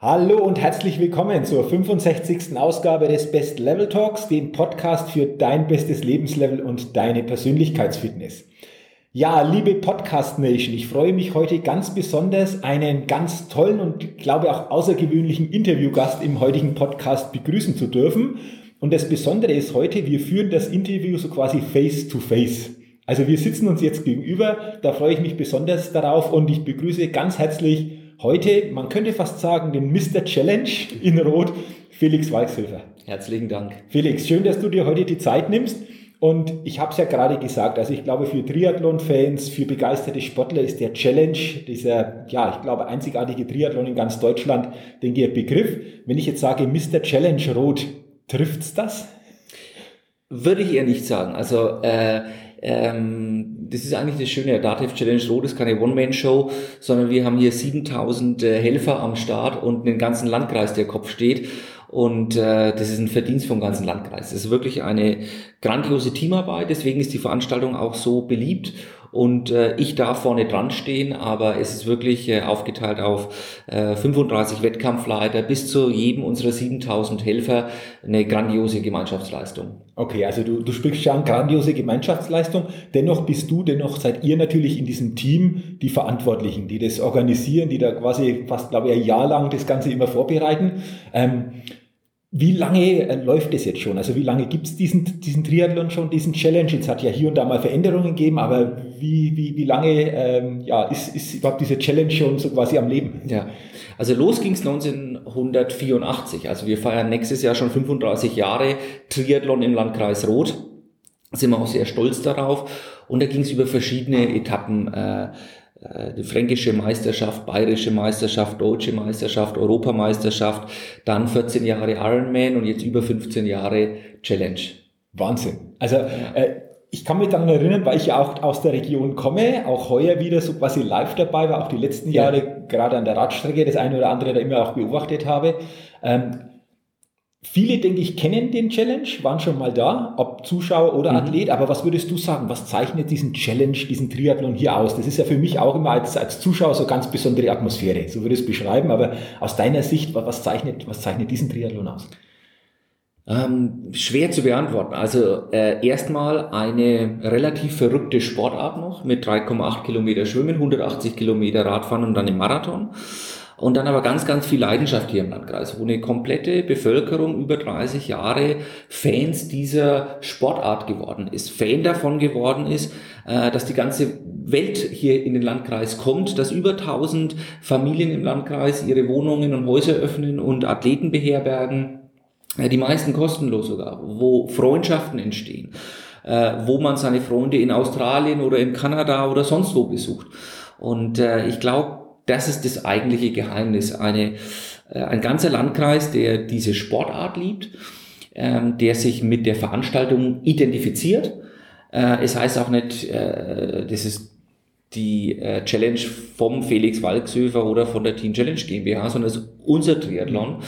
Hallo und herzlich willkommen zur 65. Ausgabe des Best Level Talks, dem Podcast für dein bestes Lebenslevel und deine Persönlichkeitsfitness. Ja, liebe Podcast Nation, ich freue mich heute ganz besonders, einen ganz tollen und glaube auch außergewöhnlichen Interviewgast im heutigen Podcast begrüßen zu dürfen. Und das Besondere ist heute, wir führen das Interview so quasi face to face. Also wir sitzen uns jetzt gegenüber, da freue ich mich besonders darauf und ich begrüße ganz herzlich Heute, man könnte fast sagen, den Mr. Challenge in Rot, Felix Walkshöfer. Herzlichen Dank. Felix, schön, dass du dir heute die Zeit nimmst. Und ich habe es ja gerade gesagt, also ich glaube, für Triathlon-Fans, für begeisterte Sportler ist der Challenge, dieser, ja, ich glaube, einzigartige Triathlon in ganz Deutschland, denke ich, Begriff. Wenn ich jetzt sage, Mr. Challenge Rot, trifft's das? Würde ich eher nicht sagen. Also äh, ähm, das ist eigentlich das Schöne, der Dativ Challenge Rot ist keine One-Man-Show, sondern wir haben hier 7000 äh, Helfer am Start und einen ganzen Landkreis, der Kopf steht. Und äh, das ist ein Verdienst vom ganzen Landkreis. Das ist wirklich eine grandiose Teamarbeit, deswegen ist die Veranstaltung auch so beliebt und äh, ich darf vorne dran stehen, aber es ist wirklich äh, aufgeteilt auf äh, 35 Wettkampfleiter bis zu jedem unserer 7000 Helfer eine grandiose Gemeinschaftsleistung. Okay, also du, du sprichst schon grandiose Gemeinschaftsleistung. Dennoch bist du, dennoch seid ihr natürlich in diesem Team die Verantwortlichen, die das organisieren, die da quasi fast, glaube ich, ein Jahr lang das Ganze immer vorbereiten. Ähm, wie lange äh, läuft es jetzt schon? Also wie lange gibt es diesen, diesen Triathlon schon, diesen Challenge? Es hat ja hier und da mal Veränderungen gegeben, aber wie, wie, wie lange ähm, ja, ist, ist überhaupt diese Challenge schon so quasi am Leben? Ja, also los ging es 1984. Also wir feiern nächstes Jahr schon 35 Jahre Triathlon im Landkreis Roth. Sind wir auch sehr stolz darauf. Und da ging es über verschiedene Etappen. Äh, die fränkische Meisterschaft, bayerische Meisterschaft, deutsche Meisterschaft, Europameisterschaft, dann 14 Jahre Ironman und jetzt über 15 Jahre Challenge. Wahnsinn. Also äh, ich kann mich daran erinnern, weil ich ja auch aus der Region komme, auch heuer wieder so quasi live dabei war, auch die letzten Jahre ja. gerade an der Radstrecke das eine oder andere da immer auch beobachtet habe. Ähm, Viele, denke ich, kennen den Challenge, waren schon mal da, ob Zuschauer oder mhm. Athlet. Aber was würdest du sagen? Was zeichnet diesen Challenge, diesen Triathlon hier aus? Das ist ja für mich auch immer als, als Zuschauer so ganz besondere Atmosphäre. So würde ich es beschreiben. Aber aus deiner Sicht, was zeichnet, was zeichnet diesen Triathlon aus? Ähm, schwer zu beantworten. Also äh, erstmal eine relativ verrückte Sportart noch mit 3,8 Kilometer Schwimmen, 180 Kilometer Radfahren und dann im Marathon. Und dann aber ganz, ganz viel Leidenschaft hier im Landkreis, wo eine komplette Bevölkerung über 30 Jahre Fans dieser Sportart geworden ist, Fan davon geworden ist, äh, dass die ganze Welt hier in den Landkreis kommt, dass über 1000 Familien im Landkreis ihre Wohnungen und Häuser öffnen und Athleten beherbergen, äh, die meisten kostenlos sogar, wo Freundschaften entstehen, äh, wo man seine Freunde in Australien oder in Kanada oder sonst wo besucht. Und ich glaube, das ist das eigentliche Geheimnis. Eine, äh, ein ganzer Landkreis, der diese Sportart liebt, ähm, der sich mit der Veranstaltung identifiziert. Äh, es heißt auch nicht, äh, das ist die äh, Challenge vom Felix Walksöfer oder von der Team Challenge GmbH, sondern es ist unser Triathlon. Mhm.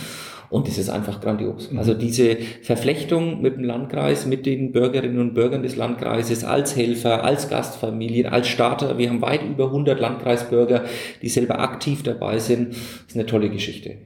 Und das ist einfach grandios. Mhm. Also diese Verflechtung mit dem Landkreis, mit den Bürgerinnen und Bürgern des Landkreises als Helfer, als Gastfamilien, als Starter. Wir haben weit über 100 Landkreisbürger, die selber aktiv dabei sind. Das ist eine tolle Geschichte.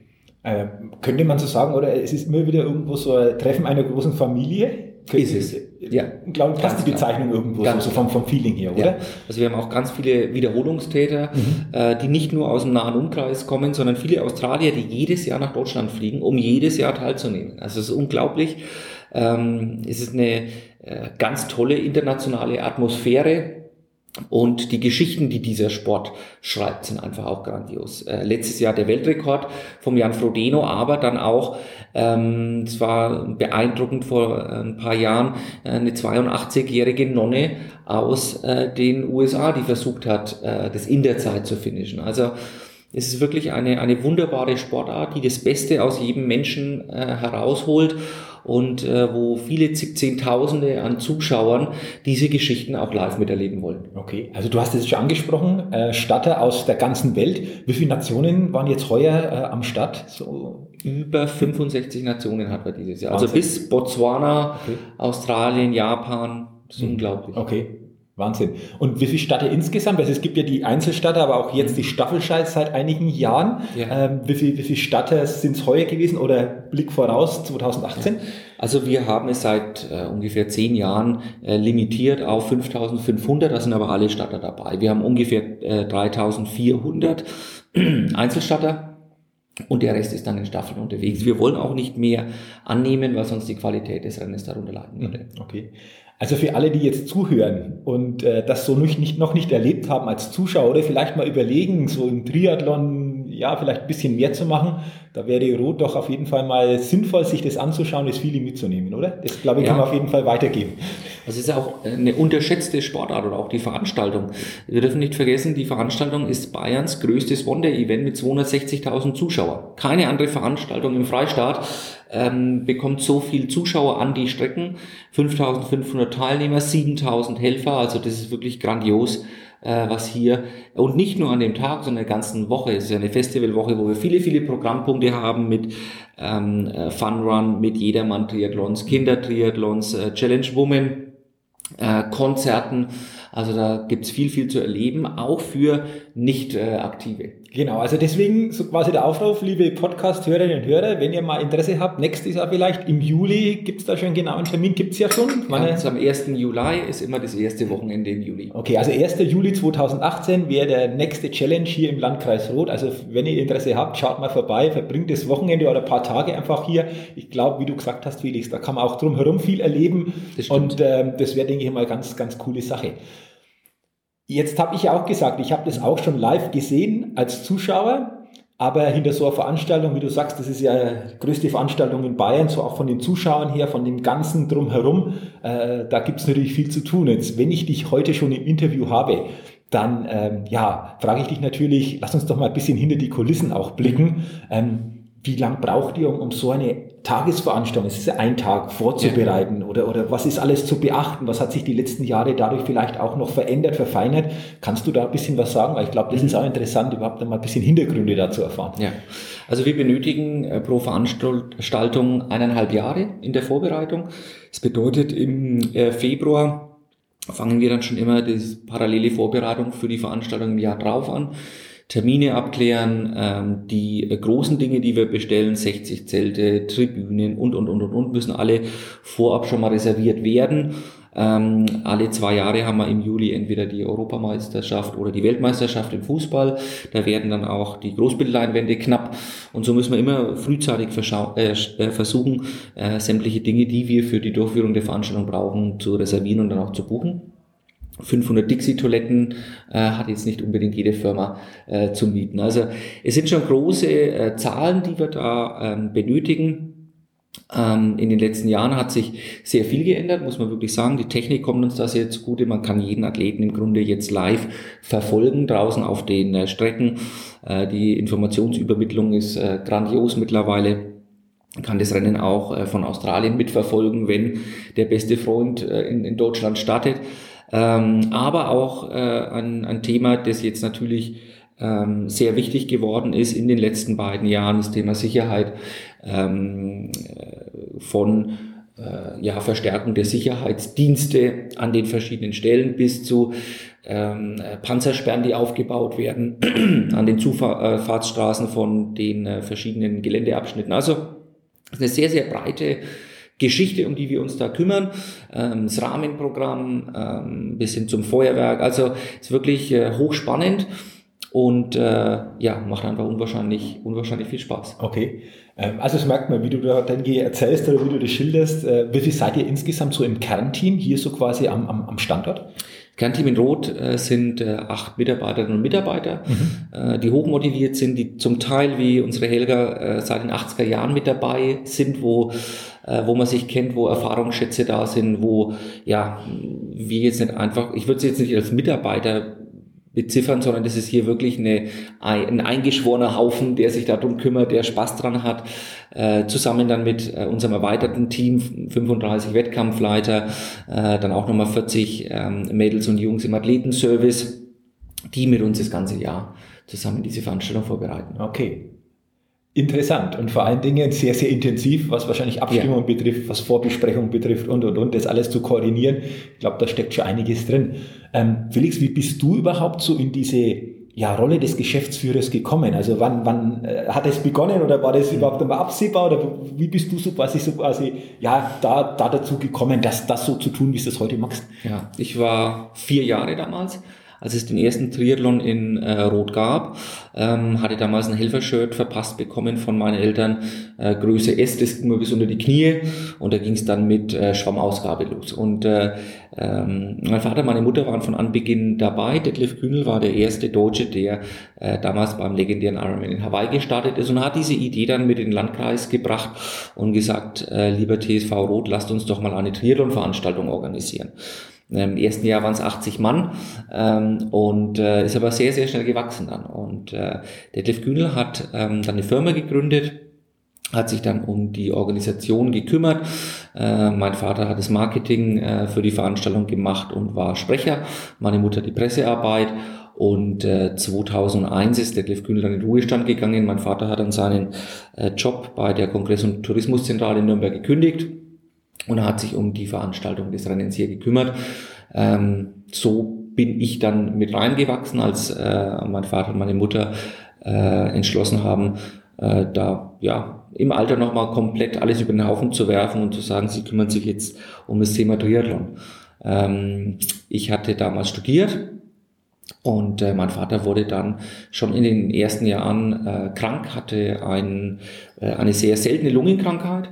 Äh, könnte man so sagen, oder es ist immer wieder irgendwo so ein Treffen einer großen Familie? Ist es. Ja. Glaube ich, passt die Bezeichnung klar. irgendwo ganz so vom, vom Feeling her, oder? Ja. Also wir haben auch ganz viele Wiederholungstäter, mhm. äh, die nicht nur aus dem nahen Umkreis kommen, sondern viele Australier, die jedes Jahr nach Deutschland fliegen, um jedes Jahr teilzunehmen. Also es ist unglaublich. Ähm, es ist eine äh, ganz tolle internationale Atmosphäre Und die Geschichten, die dieser Sport schreibt, sind einfach auch grandios. Äh, letztes Jahr der Weltrekord vom Jan Frodeno, aber dann auch, ähm, es war beeindruckend vor ein paar Jahren, äh, eine 82-jährige Nonne aus äh, den USA, die versucht hat, äh, das in der Zeit zu finishen. Also es ist wirklich eine, eine wunderbare Sportart, die das Beste aus jedem Menschen äh, herausholt und äh, wo viele zig Zehntausende an Zuschauern diese Geschichten auch live miterleben wollen. Okay, also du hast es schon angesprochen, äh, Statter aus der ganzen Welt. Wie viele Nationen waren jetzt heuer äh, am Start? So über 65 Nationen hat man dieses Jahr. Also Wahnsinn. Also bis Botswana, okay. Australien, Japan. Das ist hm. unglaublich. Okay. Wahnsinn. Und wie viele Stadt insgesamt? Also es gibt ja die Einzelstadt, aber auch jetzt die Staffelscheiß seit einigen Jahren. Ja. Ähm, wie viele wie viel Stadt sind es heuer gewesen oder Blick voraus 2018? Also wir haben es seit äh, ungefähr zehn Jahren äh, limitiert auf 5500, da sind aber alle Statter dabei. Wir haben ungefähr äh, 3400 Einzelstatter. Und der Rest ist dann in Staffeln unterwegs. Wir wollen auch nicht mehr annehmen, weil sonst die Qualität des Rennens darunter leiden würde. Okay. Also für alle, die jetzt zuhören und äh, das so nicht, noch nicht erlebt haben als Zuschauer oder vielleicht mal überlegen, so im Triathlon ja vielleicht ein bisschen mehr zu machen, da wäre Rot doch auf jeden Fall mal sinnvoll, sich das anzuschauen, das viele mitzunehmen, oder? Das glaube ich, ja. kann man auf jeden Fall weitergeben. Das ist auch eine unterschätzte Sportart oder auch die Veranstaltung. Wir dürfen nicht vergessen, die Veranstaltung ist Bayerns größtes Wonder-Event mit 260.000 Zuschauern. Keine andere Veranstaltung im Freistaat ähm, bekommt so viel Zuschauer an die Strecken. 5500 Teilnehmer, 7000 Helfer, also das ist wirklich grandios äh, was hier und nicht nur an dem Tag, sondern der ganzen Woche. Es ist ja eine Festivalwoche, wo wir viele, viele Programmpunkte haben mit ähm, äh, Fun Run, mit Jedermann-Triathlons, Kinder-Triathlons, äh, Challenge Woman, äh, Konzerten. Also da gibt's viel, viel zu erleben, auch für Nicht-Aktive. Genau, also deswegen so quasi der Aufruf, liebe Podcast-Hörerinnen und Hörer, wenn ihr mal Interesse habt, nächstes Jahr vielleicht, im Juli, gibt's da schon einen genauen Termin, gibt's ja schon? Meine... Ja, am 1. Juli ist immer das erste Wochenende im Juli. Okay, also 1. Juli 2018 wäre der nächste Challenge hier im Landkreis Roth. Also wenn ihr Interesse habt, schaut mal vorbei, verbringt das Wochenende oder ein paar Tage einfach hier. Ich glaube, wie du gesagt hast, Felix, da kann man auch drumherum viel erleben. Das und ähm, das wäre, denke ich mal, ganz, ganz coole Sache. Jetzt habe ich ja auch gesagt, ich habe das auch schon live gesehen als Zuschauer, aber hinter so einer Veranstaltung, wie du sagst, das ist ja die größte Veranstaltung in Bayern, so auch von den Zuschauern her, von dem Ganzen drumherum, äh, da gibt es natürlich viel zu tun. Jetzt, wenn ich dich heute schon im Interview habe, dann ähm, ja, frage ich dich natürlich, lass uns doch mal ein bisschen hinter die Kulissen auch blicken. Ähm, wie lang braucht ihr, um, um so eine Tagesveranstaltung, es ist ja ein Tag vorzubereiten ja. oder, oder was ist alles zu beachten? Was hat sich die letzten Jahre dadurch vielleicht auch noch verändert, verfeinert? Kannst du da ein bisschen was sagen? Weil ich glaube, das mhm. ist auch interessant, überhaupt mal ein bisschen Hintergründe dazu erfahren. Ja, also wir benötigen äh, pro Veranstaltung eineinhalb Jahre in der Vorbereitung. Das bedeutet, im äh, Februar fangen wir dann schon immer die parallele Vorbereitung für die Veranstaltung im Jahr drauf an. Termine abklären, ähm, die äh, großen Dinge, die wir bestellen, 60 Zelte, Tribünen und, und, und, und, und, müssen alle vorab schon mal reserviert werden. Ähm, alle zwei Jahre haben wir im Juli entweder die Europameisterschaft oder die Weltmeisterschaft im Fußball. Da werden dann auch die Großbildleinwände knapp. Und so müssen wir immer frühzeitig äh, äh, versuchen, äh, sämtliche Dinge, die wir für die Durchführung der Veranstaltung brauchen, zu reservieren und dann auch zu buchen. 500 Dixie-Toiletten äh, hat jetzt nicht unbedingt jede Firma äh, zu mieten. Also es sind schon große äh, Zahlen, die wir da ähm, benötigen. Ähm, in den letzten Jahren hat sich sehr viel geändert, muss man wirklich sagen. Die Technik kommt uns da sehr zugute. Man kann jeden Athleten im Grunde jetzt live verfolgen draußen auf den äh, Strecken. Äh, die Informationsübermittlung ist äh, grandios mittlerweile kann das Rennen auch äh, von Australien mitverfolgen, wenn der beste Freund äh, in, in Deutschland startet. Ähm, aber auch äh, ein, ein Thema, das jetzt natürlich ähm, sehr wichtig geworden ist in den letzten beiden Jahren, das Thema Sicherheit ähm, äh, von äh, ja, Verstärkung der Sicherheitsdienste an den verschiedenen Stellen bis zu ähm, Panzersperren, die aufgebaut werden an den Zufahrtsstraßen von den äh, verschiedenen Geländeabschnitten. Also eine sehr, sehr breite Geschichte, um die wir uns da kümmern, ähm, das Rahmenprogramm ähm, bis hin zum Feuerwerk. Also ist wirklich äh, hochspannend. und äh, ja, macht einfach unwahrscheinlich, unwahrscheinlich viel Spaß. Okay. Ähm, also das merkt man, wie du da dann erzählst oder wie du das schilderst. Äh, wie viel seid ihr insgesamt so im Kernteam hier so quasi am, am Standort? Kernteam in Rot äh, sind äh, acht Mitarbeiterinnen und Mitarbeiter, mhm. äh, die hochmotiviert sind, die zum Teil wie unsere Helga äh, seit den 80er Jahren mit dabei sind, wo, äh, wo man sich kennt, wo Erfahrungsschätze da sind, wo ja wir jetzt nicht einfach, ich würde sie jetzt nicht als Mitarbeiter beziffern, sondern das ist hier wirklich eine, ein eingeschworener Haufen, der sich darum kümmert, der Spaß dran hat, äh, zusammen dann mit äh, unserem erweiterten Team, 35 Wettkampfleiter, äh, dann auch nochmal 40 ähm, Mädels und Jungs im Athletenservice, die mit uns das ganze Jahr zusammen diese Veranstaltung vorbereiten. Okay. Interessant und vor allen Dingen sehr, sehr intensiv, was wahrscheinlich Abstimmung ja. betrifft, was Vorbesprechung betrifft und, und, und, das alles zu koordinieren. Ich glaube, da steckt schon einiges drin. Ähm, Felix, wie bist du überhaupt so in diese ja, Rolle des Geschäftsführers gekommen? Also wann, wann äh, hat es begonnen oder war das überhaupt einmal absehbar oder wie bist du so quasi, so quasi ja, da, da dazu gekommen, das, das so zu tun, wie du es heute machst? Ja, ich war vier Jahre damals als es den ersten Triathlon in äh, Rot gab, ähm, hatte damals ein Helfershirt verpasst bekommen von meinen Eltern, äh, Größe S, das ging mir bis unter die Knie und da ging es dann mit äh, Schwammausgabe los. Und äh, ähm, mein Vater, meine Mutter waren von Anbeginn dabei. Detlef Kühnel war der erste Deutsche, der äh, damals beim legendären Ironman in Hawaii gestartet ist und hat diese Idee dann mit in den Landkreis gebracht und gesagt, äh, lieber TSV Rot, lasst uns doch mal eine Triathlon-Veranstaltung organisieren. Im ersten Jahr waren es 80 Mann ähm, und äh, ist aber sehr, sehr schnell gewachsen dann. Und äh, Detlef Kühnel hat ähm, dann eine Firma gegründet, hat sich dann um die Organisation gekümmert. Äh, mein Vater hat das Marketing äh, für die Veranstaltung gemacht und war Sprecher. Meine Mutter die Pressearbeit. Und äh, 2001 ist Detlef Kühnel dann in den Ruhestand gegangen. Mein Vater hat dann seinen äh, Job bei der Kongress- und Tourismuszentrale in Nürnberg gekündigt und er hat sich um die Veranstaltung des Rennens hier gekümmert. Ähm, so bin ich dann mit reingewachsen, als äh, mein Vater und meine Mutter äh, entschlossen haben, äh, da ja im Alter nochmal komplett alles über den Haufen zu werfen und zu sagen, sie kümmern sich jetzt um das Thema Triathlon. Ähm, ich hatte damals studiert und äh, mein Vater wurde dann schon in den ersten Jahren äh, krank, hatte ein, äh, eine sehr seltene Lungenkrankheit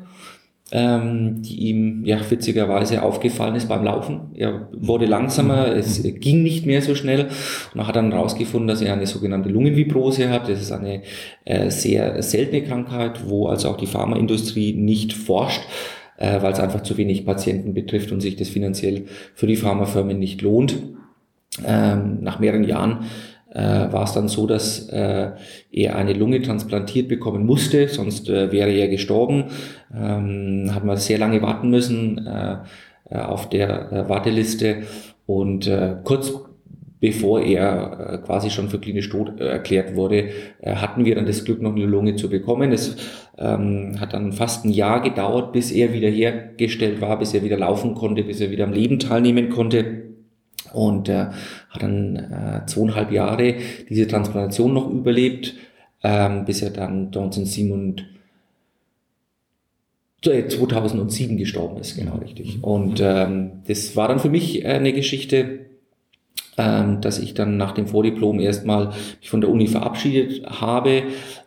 ähm, die ihm ja witzigerweise aufgefallen ist beim Laufen. Er wurde langsamer, es ging nicht mehr so schnell und er hat dann herausgefunden, dass er eine sogenannte Lungenvibrose hat. Das ist eine äh, sehr seltene Krankheit, wo also auch die Pharmaindustrie nicht forscht äh, weil es einfach zu wenig Patienten betrifft und sich das finanziell für die Pharmafirmen nicht lohnt. Ähm, nach mehreren Jahren äh, war es dann so, dass äh, er eine Lunge transplantiert bekommen musste, sonst äh, wäre er gestorben. Ähm, hat man sehr lange warten müssen äh, äh auf der äh, Warteliste und äh, kurz bevor er äh, quasi schon für klinisch tot äh, erklärt wurde, äh, hatten wir dann das Glück, noch eine Lunge zu bekommen. Es ähm, hat dann fast ein Jahr gedauert, bis er wieder hergestellt war, bis er wieder laufen konnte, bis er wieder am Leben teilnehmen konnte und äh, hat dann äh, zweieinhalb Jahre diese Transplantation noch überlebt, ähm, bis er dann 1907 und 2007 gestorben ist, genau richtig. Mhm. Und ähm, das war dann für mich äh, eine Geschichte, ähm, dass ich dann nach dem Vordiplom erstmal mich von der Uni verabschiedet habe,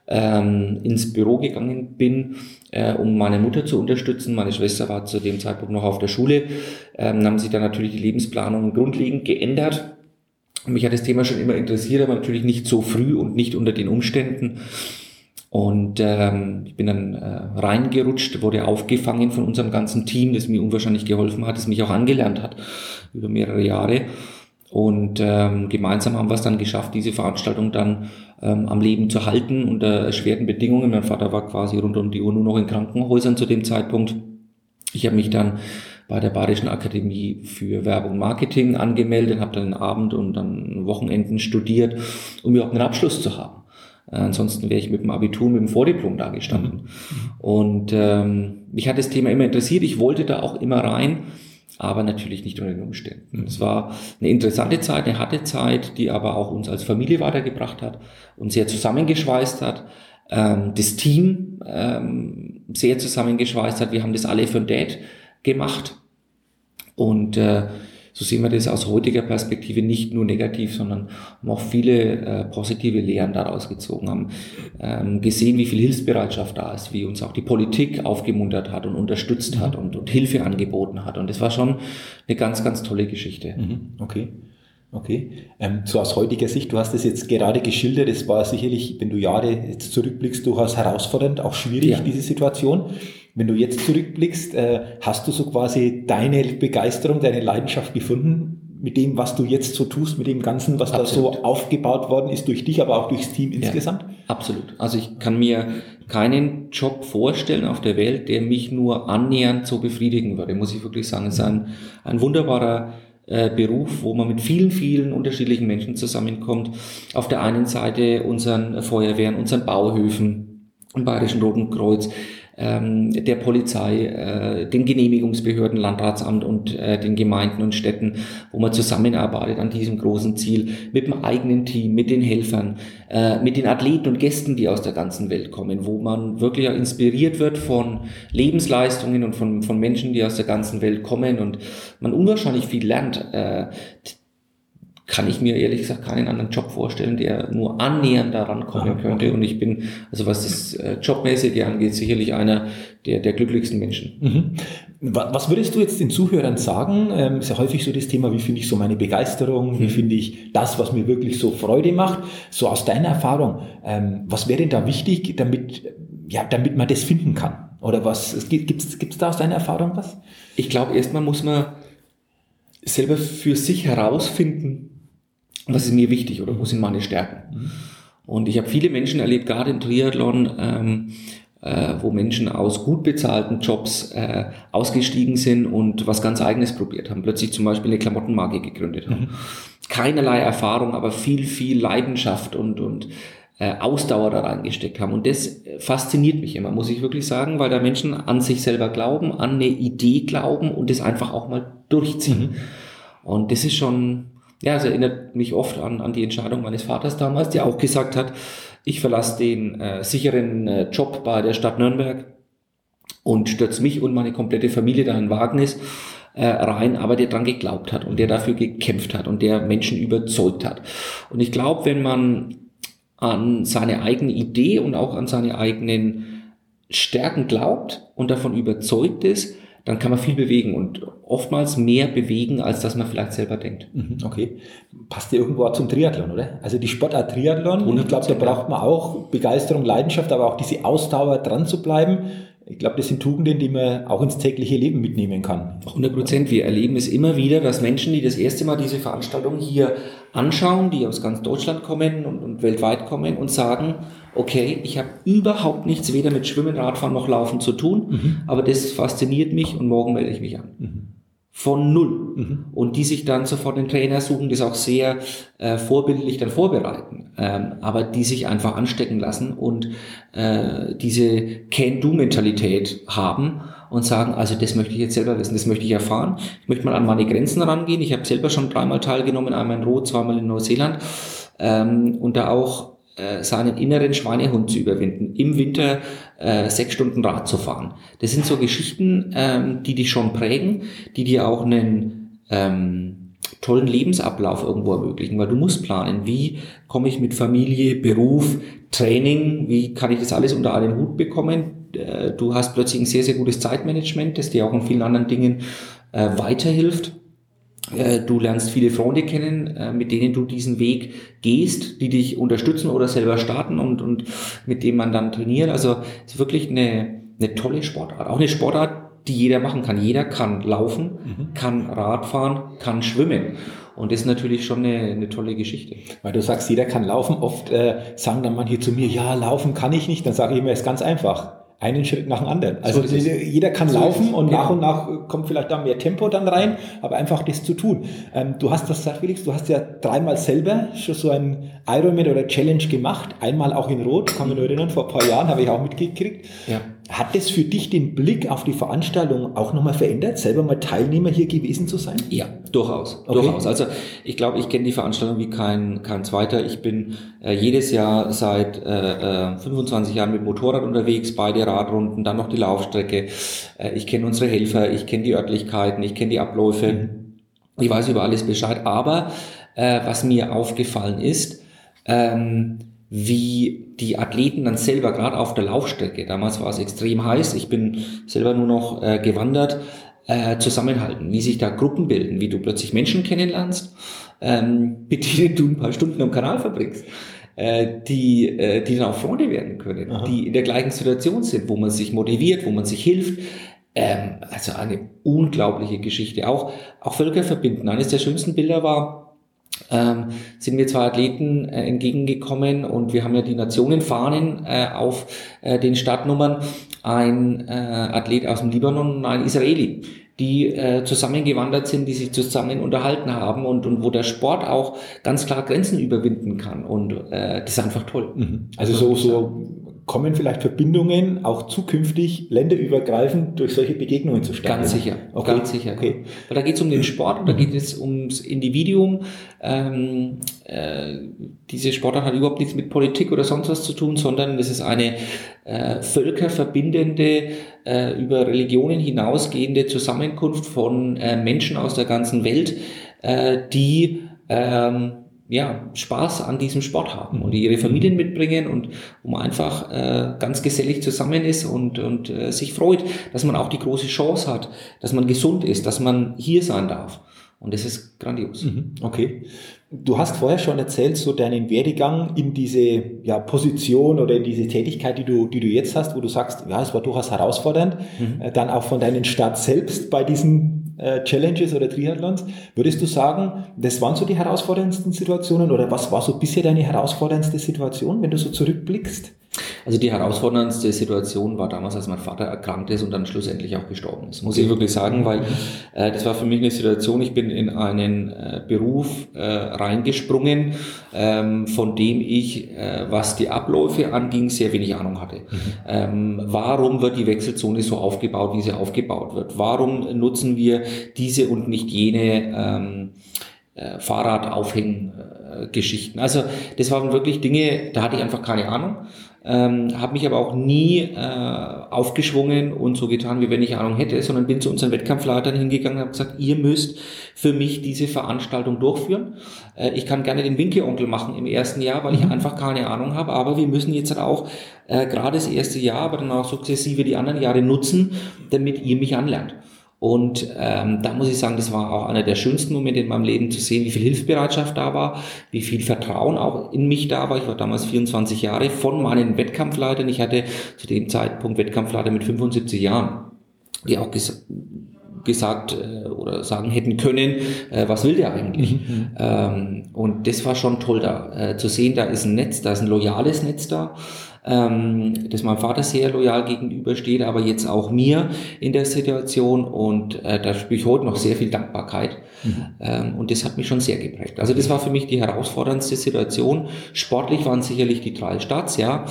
ähm, ins Büro gegangen bin, äh, um meine Mutter zu unterstützen. Meine Schwester war zu dem Zeitpunkt noch auf der Schule. Ähm, haben sich dann natürlich die Lebensplanung grundlegend geändert. Mich hat das Thema schon immer interessiert, aber natürlich nicht so früh und nicht unter den Umständen. Und ähm, ich bin dann äh, reingerutscht, wurde aufgefangen von unserem ganzen Team, das mir unwahrscheinlich geholfen hat, das mich auch angelernt hat über mehrere Jahre. Und ähm, gemeinsam haben wir es dann geschafft, diese Veranstaltung dann ähm, am Leben zu halten unter erschwerten Bedingungen. Mein Vater war quasi rund um die Uhr nur noch in Krankenhäusern zu dem Zeitpunkt. Ich habe mich dann bei der Badischen Akademie für Werbung und Marketing angemeldet, habe dann Abend und dann Wochenenden studiert, um überhaupt einen Abschluss zu haben. Äh, ansonsten wäre ich mit dem Abitur, mit dem Vordiplom da gestanden. Mhm. Und ähm, mich hat das Thema immer interessiert. Ich wollte da auch immer rein aber natürlich nicht unter den Umständen. Es war eine interessante Zeit, eine harte Zeit, die aber auch uns als Familie weitergebracht hat und sehr zusammengeschweißt hat, ähm, das Team ähm, sehr zusammengeschweißt hat. Wir haben das alle für Dad gemacht und äh, so sehen wir das aus heutiger Perspektive nicht nur negativ, sondern haben auch viele äh, positive Lehren daraus gezogen, haben ähm, gesehen, wie viel Hilfsbereitschaft da ist, wie uns auch die Politik aufgemuntert hat und unterstützt hat und, und Hilfe angeboten hat. Und das war schon eine ganz, ganz tolle Geschichte. Mhm. Okay. Okay. Ähm, so aus heutiger Sicht, du hast es jetzt gerade geschildert, es war sicherlich, wenn du Jahre jetzt zurückblickst, durchaus herausfordernd, auch schwierig, ja. diese Situation. Wenn du jetzt zurückblickst, äh, hast du so quasi deine Begeisterung, deine Leidenschaft gefunden mit dem, was du jetzt so tust, mit dem Ganzen, was absolut. da so aufgebaut worden ist durch dich, aber auch durchs Team ja, insgesamt? Absolut. Also ich kann mir keinen Job vorstellen auf der Welt, der mich nur annähernd so befriedigen würde, muss ich wirklich sagen. Es ist ein, ein wunderbarer äh, Beruf, wo man mit vielen, vielen unterschiedlichen Menschen zusammenkommt. Auf der einen Seite unseren Feuerwehren, unseren Bauhöfen, im Bayerischen Roten Kreuz, ähm, der Polizei, äh, den Genehmigungsbehörden, Landratsamt und äh, den Gemeinden und Städten, wo man zusammenarbeitet an diesem großen Ziel, mit dem eigenen Team, mit den Helfern, äh, mit den Athleten und Gästen, die aus der ganzen Welt kommen, wo man wirklich inspiriert wird von Lebensleistungen und von, von Menschen, die aus der ganzen Welt kommen und man unwahrscheinlich viel lernt. Äh, kann ich mir ehrlich gesagt keinen anderen Job vorstellen, der nur annähernd daran kommen könnte. Und ich bin, also was das äh, Jobmäßige angeht, sicherlich einer der, der glücklichsten Menschen. Mhm. Was würdest du jetzt den Zuhörern sagen? Ähm, ist ja häufig so das Thema, wie finde ich so meine Begeisterung, mhm. wie finde ich das, was mir wirklich so Freude macht? So aus deiner Erfahrung, ähm, was wäre denn da wichtig, damit, ja, damit man das finden kann? Oder was, gibt es da aus deiner Erfahrung was? Ich glaube, erstmal muss man selber für sich herausfinden, was ist mir wichtig oder wo sind meine Stärken. Mhm. Und ich habe viele Menschen erlebt, gerade im Triathlon, ähm, äh, wo Menschen aus gut bezahlten Jobs äh, ausgestiegen sind und was ganz Eigenes probiert haben. Plötzlich zum Beispiel eine Klamottenmarke gegründet haben. Mhm. Keinerlei Erfahrung, aber viel, viel Leidenschaft und, und äh, Ausdauer da reingesteckt haben. Und das fasziniert mich immer, muss ich wirklich sagen, weil da Menschen an sich selber glauben, an eine Idee glauben und das einfach auch mal durchziehen. Mhm. Und das ist schon ja, es erinnert mich oft an, an die Entscheidung meines Vaters damals, der auch gesagt hat, ich verlasse den äh, sicheren äh, Job bei der Stadt Nürnberg und stürze mich und meine komplette Familie da in Wagnis äh, rein, aber der dran geglaubt hat und der dafür gekämpft hat und der Menschen überzeugt hat. Und ich glaube, wenn man an seine eigene Idee und auch an seine eigenen Stärken glaubt und davon überzeugt ist, dann kann man viel bewegen und oftmals mehr bewegen, als dass man vielleicht selber denkt. Mhm, okay. Passt ja irgendwo auch zum Triathlon, oder? Also die Sportart Triathlon, und ich glaube, da braucht man auch Begeisterung, Leidenschaft, aber auch diese Ausdauer dran zu bleiben. Ich glaube, das sind Tugenden, die man auch ins tägliche Leben mitnehmen kann. 100 Prozent. Wir erleben es immer wieder, dass Menschen, die das erste Mal diese Veranstaltung hier anschauen, die aus ganz Deutschland kommen und, und weltweit kommen und sagen, okay, ich habe überhaupt nichts weder mit Schwimmen, Radfahren noch Laufen zu tun, mhm. aber das fasziniert mich und morgen melde ich mich an. Mhm. Von null. Mhm. Und die sich dann sofort einen Trainer suchen, das auch sehr äh, vorbildlich dann vorbereiten, ähm, aber die sich einfach anstecken lassen und äh, diese Can-Do-Mentalität haben und sagen, also das möchte ich jetzt selber wissen, das möchte ich erfahren. Ich möchte mal an meine Grenzen rangehen. Ich habe selber schon dreimal teilgenommen, einmal in Rot, zweimal in Neuseeland ähm, und da auch seinen inneren Schweinehund zu überwinden, im Winter äh, sechs Stunden Rad zu fahren. Das sind so Geschichten, ähm, die dich schon prägen, die dir auch einen ähm, tollen Lebensablauf irgendwo ermöglichen, weil du musst planen, wie komme ich mit Familie, Beruf, Training, wie kann ich das alles unter einen Hut bekommen. Äh, du hast plötzlich ein sehr, sehr gutes Zeitmanagement, das dir auch in vielen anderen Dingen äh, weiterhilft. Äh, du lernst viele Freunde kennen, äh, mit denen du diesen Weg gehst, die dich unterstützen oder selber starten und, und mit denen man dann trainiert. Also es ist wirklich eine, eine tolle Sportart. Auch eine Sportart, die jeder machen kann. Jeder kann laufen, mhm. kann Radfahren, kann schwimmen. Und das ist natürlich schon eine, eine tolle Geschichte. Weil du sagst, jeder kann laufen. Oft äh, sagen dann manche zu mir, ja, laufen kann ich nicht. Dann sage ich immer, es ist ganz einfach einen Schritt nach dem anderen. Also so jeder kann so laufen und genau. nach und nach kommt vielleicht da mehr Tempo dann rein, aber einfach das zu tun. Ähm, du hast das gesagt, Felix, du hast ja dreimal selber schon so ein Ironman oder Challenge gemacht, einmal auch in Rot, kann mich nur erinnern, vor ein paar Jahren habe ich auch mitgekriegt. Ja. Hat das für dich den Blick auf die Veranstaltung auch nochmal verändert, selber mal Teilnehmer hier gewesen zu sein? Ja, durchaus. Okay. Durchaus. Also ich glaube, ich kenne die Veranstaltung wie kein, kein zweiter. Ich bin äh, jedes Jahr seit äh, 25 äh, Jahren mit Motorrad unterwegs, beide Radrunden, dann noch die Laufstrecke. Äh, ich kenne unsere Helfer, ich kenne die Örtlichkeiten, ich kenne die Abläufe. Mhm. Ich weiß über alles Bescheid. Aber äh, was mir aufgefallen ist, ähm, wie die Athleten dann selber, gerade auf der Laufstrecke, damals war es extrem heiß, ich bin selber nur noch äh, gewandert, äh, zusammenhalten, wie sich da Gruppen bilden, wie du plötzlich Menschen kennenlernst, ähm, mit denen du ein paar Stunden am Kanal verbringst, äh, die, äh, die dann auch Freunde werden können, Aha. die in der gleichen Situation sind, wo man sich motiviert, wo man sich hilft. Ähm, also eine unglaubliche Geschichte. Auch, auch Völker verbinden. Eines der schönsten Bilder war, ähm, sind mir zwei Athleten äh, entgegengekommen und wir haben ja die Nationenfahnen äh, auf äh, den Startnummern. Ein äh, Athlet aus dem Libanon und ein Israeli, die äh, zusammengewandert sind, die sich zusammen unterhalten haben und, und wo der Sport auch ganz klar Grenzen überwinden kann. Und äh, das ist einfach toll. Mhm. Also so, so kommen vielleicht Verbindungen auch zukünftig länderübergreifend durch solche Begegnungen zustande? Ganz sicher, okay. ganz sicher. Okay. Weil da geht es um den Sport und da geht es ums Individuum. Ähm, äh, diese Sportart hat überhaupt nichts mit Politik oder sonst was zu tun, sondern es ist eine äh, völkerverbindende, äh, über Religionen hinausgehende Zusammenkunft von äh, Menschen aus der ganzen Welt, äh, die ähm, ja, Spaß an diesem Sport haben und ihre Familien mitbringen und wo man einfach äh, ganz gesellig zusammen ist und, und äh, sich freut, dass man auch die große Chance hat, dass man gesund ist, dass man hier sein darf. Und das ist grandios. Mhm, okay. Du hast vorher schon erzählt, so deinen Werdegang in diese ja, Position oder in diese Tätigkeit, die du, die du jetzt hast, wo du sagst, ja, es war durchaus herausfordernd. Mhm. Äh, dann auch von deinen Start selbst bei diesen Challenges oder Triathlons. Würdest du sagen, das waren so die herausforderndsten Situationen oder was war so bisher deine herausforderndste Situation, wenn du so zurückblickst? Also die herausforderndste Situation war damals, als mein Vater erkrankt ist und dann schlussendlich auch gestorben ist. Muss ich wirklich sagen, weil äh, das war für mich eine Situation, ich bin in einen äh, Beruf äh, reingesprungen, ähm, von dem ich, äh, was die Abläufe anging, sehr wenig Ahnung hatte. Mhm. Ähm, warum wird die Wechselzone so aufgebaut, wie sie aufgebaut wird? Warum nutzen wir diese und nicht jene ähm, äh, Fahrradaufhänggeschichten? Also das waren wirklich Dinge, da hatte ich einfach keine Ahnung ähm, habe mich aber auch nie äh, aufgeschwungen und so getan, wie wenn ich Ahnung hätte, sondern bin zu unseren Wettkampfleitern hingegangen und habe gesagt, ihr müsst für mich diese Veranstaltung durchführen. Äh, ich kann gerne den Winkelonkel machen im ersten Jahr, weil ich mhm. einfach keine Ahnung habe, aber wir müssen jetzt halt auch äh, gerade das erste Jahr, aber dann auch sukzessive die anderen Jahre nutzen, damit ihr mich anlernt. Und ähm, da muss ich sagen, das war auch einer der schönsten Momente in meinem Leben zu sehen, wie viel Hilfsbereitschaft da war, wie viel Vertrauen auch in mich da war. Ich war damals 24 Jahre von meinen Wettkampfleitern. Ich hatte zu dem Zeitpunkt Wettkampfleiter mit 75 Jahren, die auch ges gesagt äh, oder sagen hätten können, äh, was will der eigentlich? Mhm. Ähm, und das war schon toll da äh, zu sehen, da ist ein Netz, da ist ein loyales Netz da ähm, dass mein Vater sehr loyal gegenübersteht, aber jetzt auch mir in der Situation und äh, da spüre ich heute noch sehr viel Dankbarkeit mhm. ähm, und das hat mich schon sehr geprägt. Also das war für mich die herausforderndste Situation. Sportlich waren sicherlich die drei Starts, ja,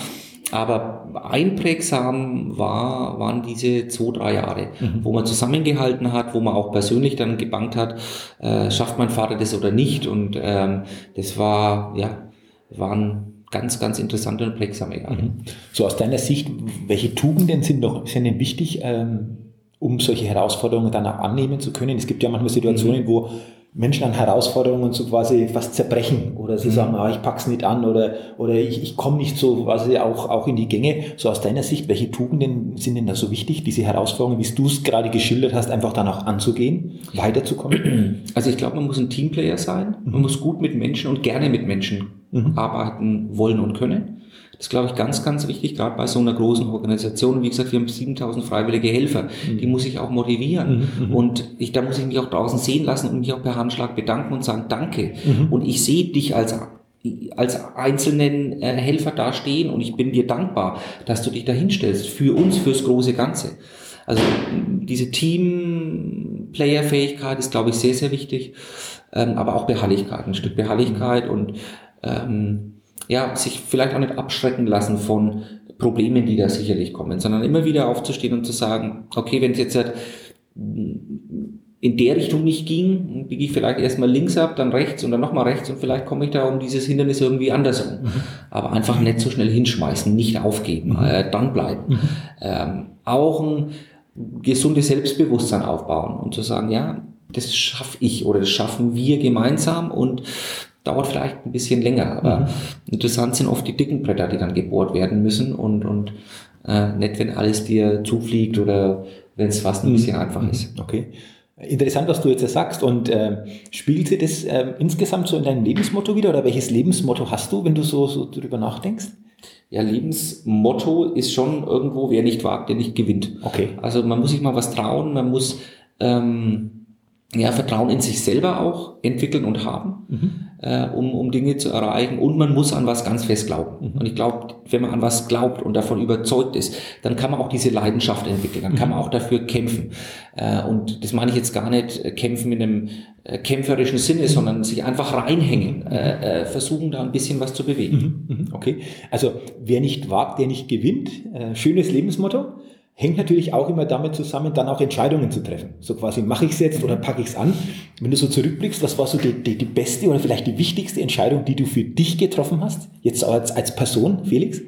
aber einprägsam war, waren diese zwei, drei Jahre, mhm. wo man zusammengehalten hat, wo man auch persönlich dann gebankt hat, äh, schafft mein Vater das oder nicht. Und ähm, das war, ja, waren ganz, ganz interessante und prägsame Jahre. Mhm. So aus deiner Sicht, welche Tugenden sind noch sind denn wichtig, ähm, um solche Herausforderungen dann auch annehmen zu können? Es gibt ja manchmal Situationen, mhm. wo Menschen an Herausforderungen so quasi fast zerbrechen oder sie mhm. sagen, ah, ich pack's nicht an oder, oder ich, ich komme nicht so quasi auch, auch in die Gänge. So aus deiner Sicht, welche Tugenden sind denn da so wichtig, diese Herausforderungen, wie du es gerade geschildert hast, einfach dann auch anzugehen, weiterzukommen? Also ich glaube, man muss ein Teamplayer sein, man mhm. muss gut mit Menschen und gerne mit Menschen mhm. arbeiten wollen und können. Das ist, glaube ich, ganz, ganz wichtig, gerade bei so einer großen Organisation. Wie gesagt, wir haben 7000 freiwillige Helfer. Mhm. Die muss ich auch motivieren. Mhm. mhm. Und ich, da muss ich mich auch draußen sehen lassen und mich auch per Handschlag bedanken und sagen, danke. Mhm. Und ich sehe dich als als einzelnen äh, Helfer dastehen und ich bin dir dankbar, dass du dich da hinstellst für uns, fürs große Ganze. Also diese Team-Player-Fähigkeit ist, glaube ich, sehr, sehr wichtig, ähm, aber auch Beharrlichkeit, ein Stück Beharrlichkeit und ähm, ja, sich vielleicht auch nicht abschrecken lassen von Problemen, die da sicherlich kommen, sondern immer wieder aufzustehen und zu sagen, okay, wenn es jetzt halt in der Richtung nicht ging, biege ich vielleicht erstmal links ab, dann rechts und dann nochmal rechts und vielleicht komme ich da um dieses Hindernis irgendwie anders um. Mhm. Aber einfach nicht so schnell hinschmeißen, nicht aufgeben, mhm. äh, dann bleiben. Mhm. Ähm, auch ein gesundes Selbstbewusstsein aufbauen und zu sagen, ja, das schaffe ich oder das schaffen wir gemeinsam und dauert vielleicht ein bisschen länger. Aber mhm. interessant sind oft die dicken Bretter, die dann gebohrt werden müssen und, und äh, nicht, wenn alles dir zufliegt oder wenn es fast ein mhm. bisschen einfach ist. Mhm. Okay. Interessant, was du jetzt sagst. Und äh, spiegelt sich das äh, insgesamt so in deinem Lebensmotto wieder? Oder welches Lebensmotto hast du, wenn du so, so drüber nachdenkst? Ja, Lebensmotto ist schon irgendwo, wer nicht wagt, der nicht gewinnt. Okay. Also man muss sich mal was trauen, man muss ähm, ja, Vertrauen in sich selber auch entwickeln und haben, mhm. äh, um, um Dinge zu erreichen. Und man muss an was ganz fest glauben. Mhm. Und ich glaube, wenn man an was glaubt und davon überzeugt ist, dann kann man auch diese Leidenschaft entwickeln. Dann kann man mhm. auch dafür kämpfen. Äh, und das meine ich jetzt gar nicht äh, kämpfen in einem äh, kämpferischen Sinne, mhm. sondern sich einfach reinhängen, äh, äh, versuchen da ein bisschen was zu bewegen. Okay. Also wer nicht wagt, der nicht gewinnt. Äh, schönes Lebensmotto hängt natürlich auch immer damit zusammen, dann auch Entscheidungen zu treffen. So quasi, mache ich es jetzt oder packe ich es an? Wenn du so zurückblickst, was war so die, die, die, beste oder vielleicht die wichtigste Entscheidung, die du für dich getroffen hast? Jetzt als, als Person, Felix?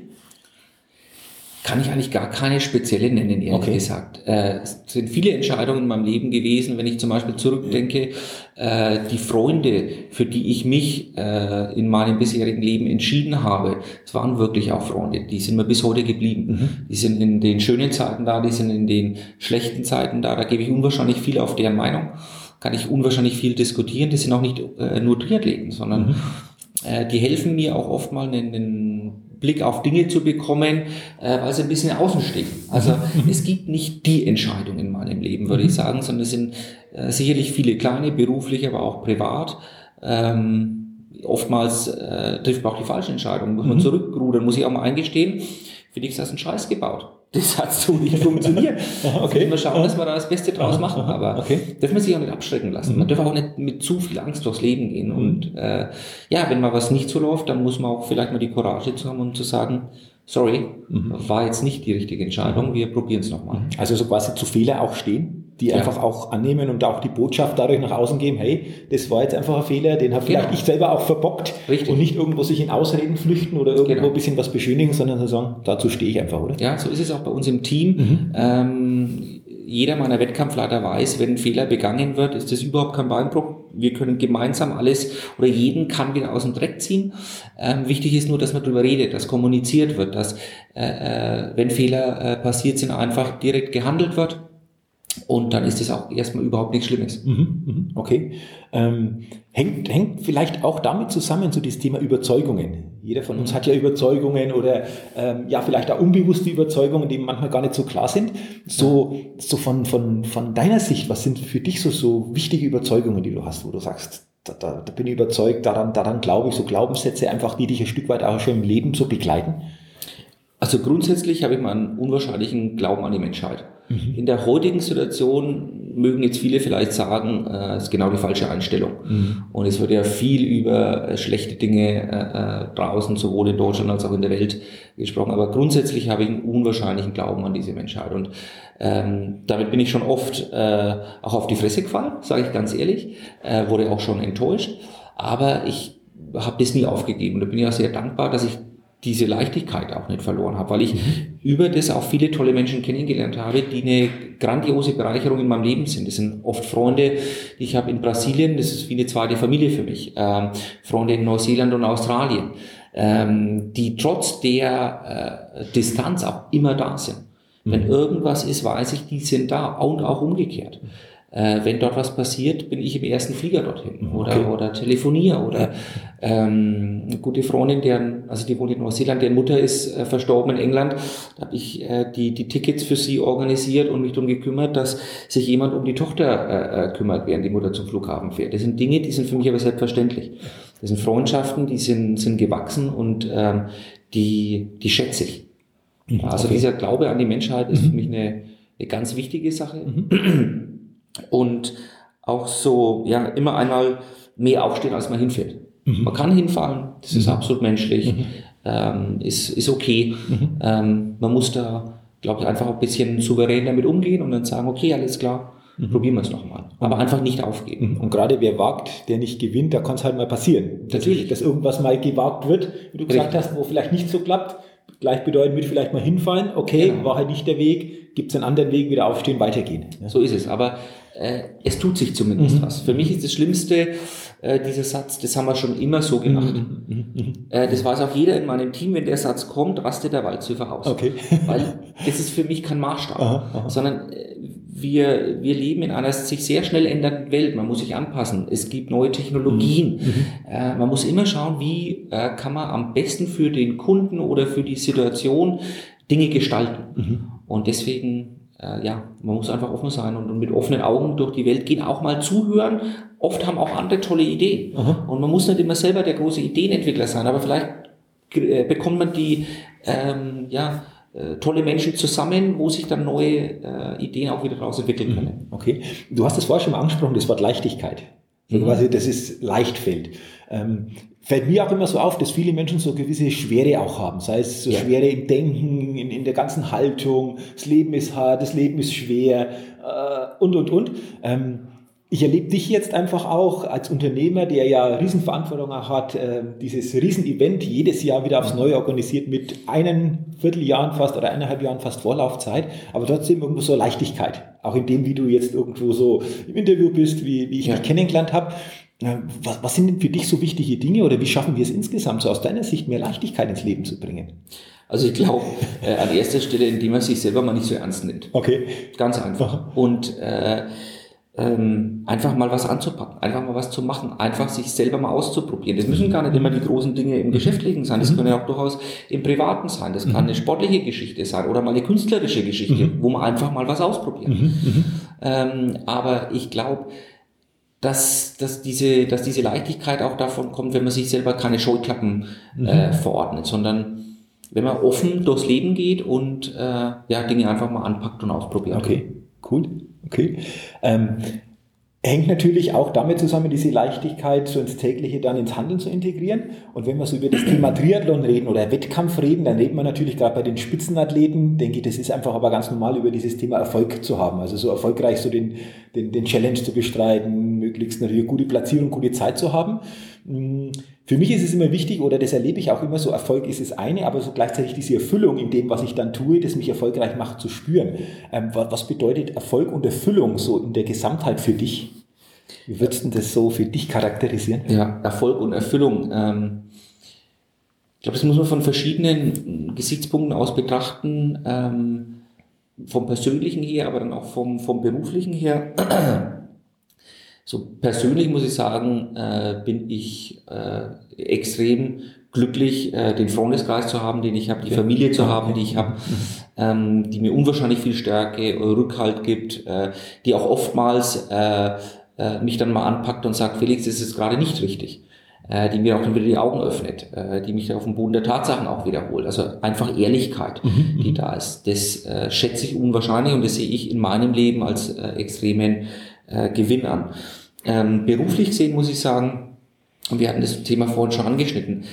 Kann ich eigentlich gar keine spezielle nennen, ehrlich okay. gesagt. Äh, es sind viele Entscheidungen in meinem Leben gewesen, wenn ich zum Beispiel zurückdenke, äh, die Freunde, für die ich mich äh, in meinem bisherigen Leben entschieden habe, es waren wirklich auch Freunde, die sind mir bis heute geblieben. Mhm. Die sind in den schönen Zeiten da, die sind in den schlechten Zeiten da, da gebe ich unwahrscheinlich viel auf deren Meinung, kann ich unwahrscheinlich viel diskutieren, das sind auch nicht äh, nur Triathleten, sondern mhm. äh, die helfen mir auch oft mal einen, einen Blick auf Dinge zu bekommen, äh, weil sie ein bisschen außen stehen. Also mhm. es gibt nicht die Entscheidung in meinem Leben, würde ich mhm. sagen, sondern es sind äh, sicherlich viele kleine, beruflich, aber auch privat. Ähm, oftmals äh, trifft man auch die falsche Entscheidung. Muss man mhm. zurückrudern, muss ich auch mal eingestehen. Finde ich, das einen Scheiß gebaut. Das hat so nicht funktioniert. okay. Wir schauen, dass wir da das Beste draus machen. Aber okay. darf man sich auch nicht abschrecken lassen. Mhm. Man darf auch nicht mit zu viel Angst durchs Leben gehen. Mhm. Und äh, ja, wenn mal was nicht so läuft, dann muss man auch vielleicht mal die Courage zu haben und zu sagen, sorry, mhm. war jetzt nicht die richtige Entscheidung, wir probieren es nochmal. Mhm. Also so quasi zu Fehler auch stehen? die ja. einfach auch annehmen und auch die Botschaft dadurch nach außen geben, hey, das war jetzt einfach ein Fehler, den habe vielleicht genau. ich selber auch verbockt Richtig. und nicht irgendwo sich in Ausreden flüchten oder irgendwo genau. ein bisschen was beschönigen, sondern zu sagen, dazu stehe ich einfach, oder? Ja, so ist es auch bei uns im Team. Mhm. Ähm, jeder meiner Wettkampfleiter weiß, wenn ein Fehler begangen wird, ist das überhaupt kein Beinbruch. Wir können gemeinsam alles oder jeden kann wieder aus dem Dreck ziehen. Ähm, wichtig ist nur, dass man darüber redet, dass kommuniziert wird, dass äh, äh, wenn Fehler äh, passiert sind, einfach direkt gehandelt wird und dann ist es auch erstmal überhaupt nichts Schlimmes. Mhm, mhm, okay. Ähm, hängt, hängt vielleicht auch damit zusammen, so das Thema Überzeugungen. Jeder von uns mhm. hat ja Überzeugungen oder ähm, ja, vielleicht auch unbewusste Überzeugungen, die manchmal gar nicht so klar sind. So, so von, von, von deiner Sicht, was sind für dich so, so wichtige Überzeugungen, die du hast, wo du sagst, da, da, da bin ich überzeugt, daran, daran glaube ich, so Glaubenssätze einfach, die dich ein Stück weit auch schon im Leben so begleiten? Also grundsätzlich habe ich mal einen unwahrscheinlichen Glauben an die Menschheit. Mhm. In der heutigen Situation mögen jetzt viele vielleicht sagen, äh, es ist genau die falsche Einstellung. Mhm. Und es wird ja viel über äh, schlechte Dinge äh, äh, draußen, sowohl in Deutschland als auch in der Welt gesprochen. Aber grundsätzlich habe ich einen unwahrscheinlichen Glauben an diese Menschheit. Und ähm, damit bin ich schon oft äh, auch auf die Fresse gefallen, sage ich ganz ehrlich, äh, wurde auch schon enttäuscht. Aber ich habe das nie aufgegeben. Und da bin ich auch sehr dankbar, dass ich diese Leichtigkeit auch nicht verloren habe, weil ich mhm. über das auch viele tolle Menschen kennengelernt habe, die eine grandiose Bereicherung in meinem Leben sind. Das sind oft Freunde, die ich habe in Brasilien, das ist wie eine zweite Familie für mich, ähm, Freunde in Neuseeland und Australien, ähm, die trotz der äh, Distanz auch immer da sind. Mhm. Wenn irgendwas ist, weiß ich, die sind da und auch umgekehrt. Äh, wenn dort was passiert, bin ich im ersten Flieger dorthin oder, okay. oder telefoniere oder ähm, eine gute Freundin, deren, also die wohnt in Neuseeland, deren Mutter ist äh, verstorben in England, da habe ich äh, die, die Tickets für sie organisiert und mich darum gekümmert, dass sich jemand um die Tochter äh, äh, kümmert, während die Mutter zum Flughafen fährt. Das sind Dinge, die sind für mich aber selbstverständlich. Das sind Freundschaften, die sind, sind gewachsen und ähm, die, die schätze ich. Mhm, also okay. dieser Glaube an die Menschheit ist für mhm. mich eine, eine ganz wichtige Sache. Mhm. und auch so, ja, immer einmal mehr aufstehen, als man hinfällt. Mhm. Man kann hinfallen, das ist mhm. absolut menschlich, mhm. ähm, ist, ist okay. Mhm. Ähm, man muss da, glaube ich, einfach ein bisschen souverän damit umgehen und dann sagen, okay, alles klar, Mhm. Probieren wir es nochmal. Aber einfach nicht aufgeben. Mhm. Und gerade wer wagt, der nicht gewinnt, da kann es halt mal passieren. Natürlich. Dass irgendwas mal gewagt wird, wie du gesagt Richtig. hast, wo vielleicht nicht so klappt, gleichbedeutend mit vielleicht mal hinfallen, okay, Genau. war halt nicht der Weg, gibt es einen anderen Weg, wieder aufstehen, weitergehen. Ja. So ist es. Aber es tut sich zumindest Mhm. was. Für mich ist das Schlimmste, äh, dieser Satz, das haben wir schon immer so gemacht. Mhm. Äh, das weiß auch jeder in meinem Team, wenn der Satz kommt, rastet der Waldzöfer aus. Okay. Weil das ist für mich kein Maßstab, Aha, aha. sondern äh, wir, wir leben in einer sich sehr schnell ändernden Welt. Man muss sich anpassen. Es gibt neue Technologien. Äh, man muss immer schauen, wie äh, kann man am besten für den Kunden oder für die Situation Dinge gestalten. Und deswegen, äh, ja, man muss einfach offen sein und, und mit offenen Augen durch die Welt gehen, auch mal zuhören. Oft haben auch andere tolle Ideen. Aha. Und man muss nicht immer selber der große Ideenentwickler sein, aber vielleicht äh, bekommt man die ähm, ja, äh, tolle Menschen zusammen, wo sich dann neue äh, Ideen auch wieder daraus entwickeln können. Okay. Du hast es vorher schon mal angesprochen, das Wort Leichtigkeit. So Mhm. quasi, dass es leicht fällt. Ähm, fällt mir auch immer so auf, dass viele Menschen so gewisse Schwere auch haben. Sei es so Ja. Schwere im Denken, in, in der ganzen Haltung, das Leben ist hart, das Leben ist schwer äh, und, und, und. Ähm, ich erlebe dich jetzt einfach auch als Unternehmer, der ja Riesenverantwortung auch hat, äh, dieses Riesenevent jedes Jahr wieder aufs Neue organisiert mit einem Vierteljahren fast oder eineinhalb Jahren fast Vorlaufzeit, aber trotzdem irgendwo so Leichtigkeit. Auch in dem, wie du jetzt irgendwo so im Interview bist, wie, wie ich Ja. dich kennengelernt habe. Was, was sind denn für dich so wichtige Dinge oder wie schaffen wir es insgesamt so aus deiner Sicht mehr Leichtigkeit ins Leben zu bringen? Also ich glaube, äh, an erster Stelle, indem man sich selber mal nicht so ernst nimmt. Okay. Ganz einfach. Und äh, ähm, einfach mal was anzupacken, einfach mal was zu machen, einfach sich selber mal auszuprobieren. Das müssen gar nicht immer die großen Dinge im Geschäftlichen sein, das können ja auch durchaus im Privaten sein. Das kann eine sportliche Geschichte sein oder mal eine künstlerische Geschichte, wo man einfach mal was ausprobiert. Ähm, aber ich glaube, dass, dass, diese, dass diese Leichtigkeit auch davon kommt, wenn man sich selber keine Scheuklappen äh, verordnet, sondern wenn man offen durchs Leben geht und äh, ja, Dinge einfach mal anpackt und ausprobiert. Okay, cool. Okay. Ähm, hängt natürlich auch damit zusammen, diese Leichtigkeit so ins tägliche dann ins Handeln zu integrieren. Und wenn wir so über das Thema Triathlon reden oder Wettkampf reden, dann reden wir natürlich gerade bei den Spitzenathleten, denke ich, das ist einfach aber ganz normal, über dieses Thema Erfolg zu haben. Also so erfolgreich so den, den, den Challenge zu bestreiten, möglichst natürlich eine gute Platzierung, gute Zeit zu haben. Für mich ist es immer wichtig, oder das erlebe ich auch immer so, Erfolg ist das eine, aber so gleichzeitig diese Erfüllung in dem, was ich dann tue, das mich erfolgreich macht, zu spüren. Ähm, wa- was bedeutet Erfolg und Erfüllung so in der Gesamtheit für dich? Wie würdest du das so für dich charakterisieren? Ja, Erfolg und Erfüllung. Ähm, ich glaube, das muss man von verschiedenen Gesichtspunkten aus betrachten. Ähm, vom persönlichen her, aber dann auch vom, vom beruflichen her. So persönlich muss ich sagen, äh, bin ich äh, extrem glücklich, äh, den Freundeskreis zu haben, den ich habe, die Familie zu haben, die ich habe, ähm, die mir unwahrscheinlich viel Stärke, äh, Rückhalt gibt, äh, die auch oftmals äh, äh, mich dann mal anpackt und sagt, Felix, das ist gerade nicht richtig. Äh, die mir auch dann wieder die Augen öffnet, äh, die mich auf den Boden der Tatsachen auch wiederholt. Also einfach Ehrlichkeit, die da ist. Das schätze ich unwahrscheinlich und das sehe ich in meinem Leben als extremen äh, Gewinn an. Ähm, beruflich gesehen muss ich sagen, und wir hatten das Thema vorhin schon angeschnitten,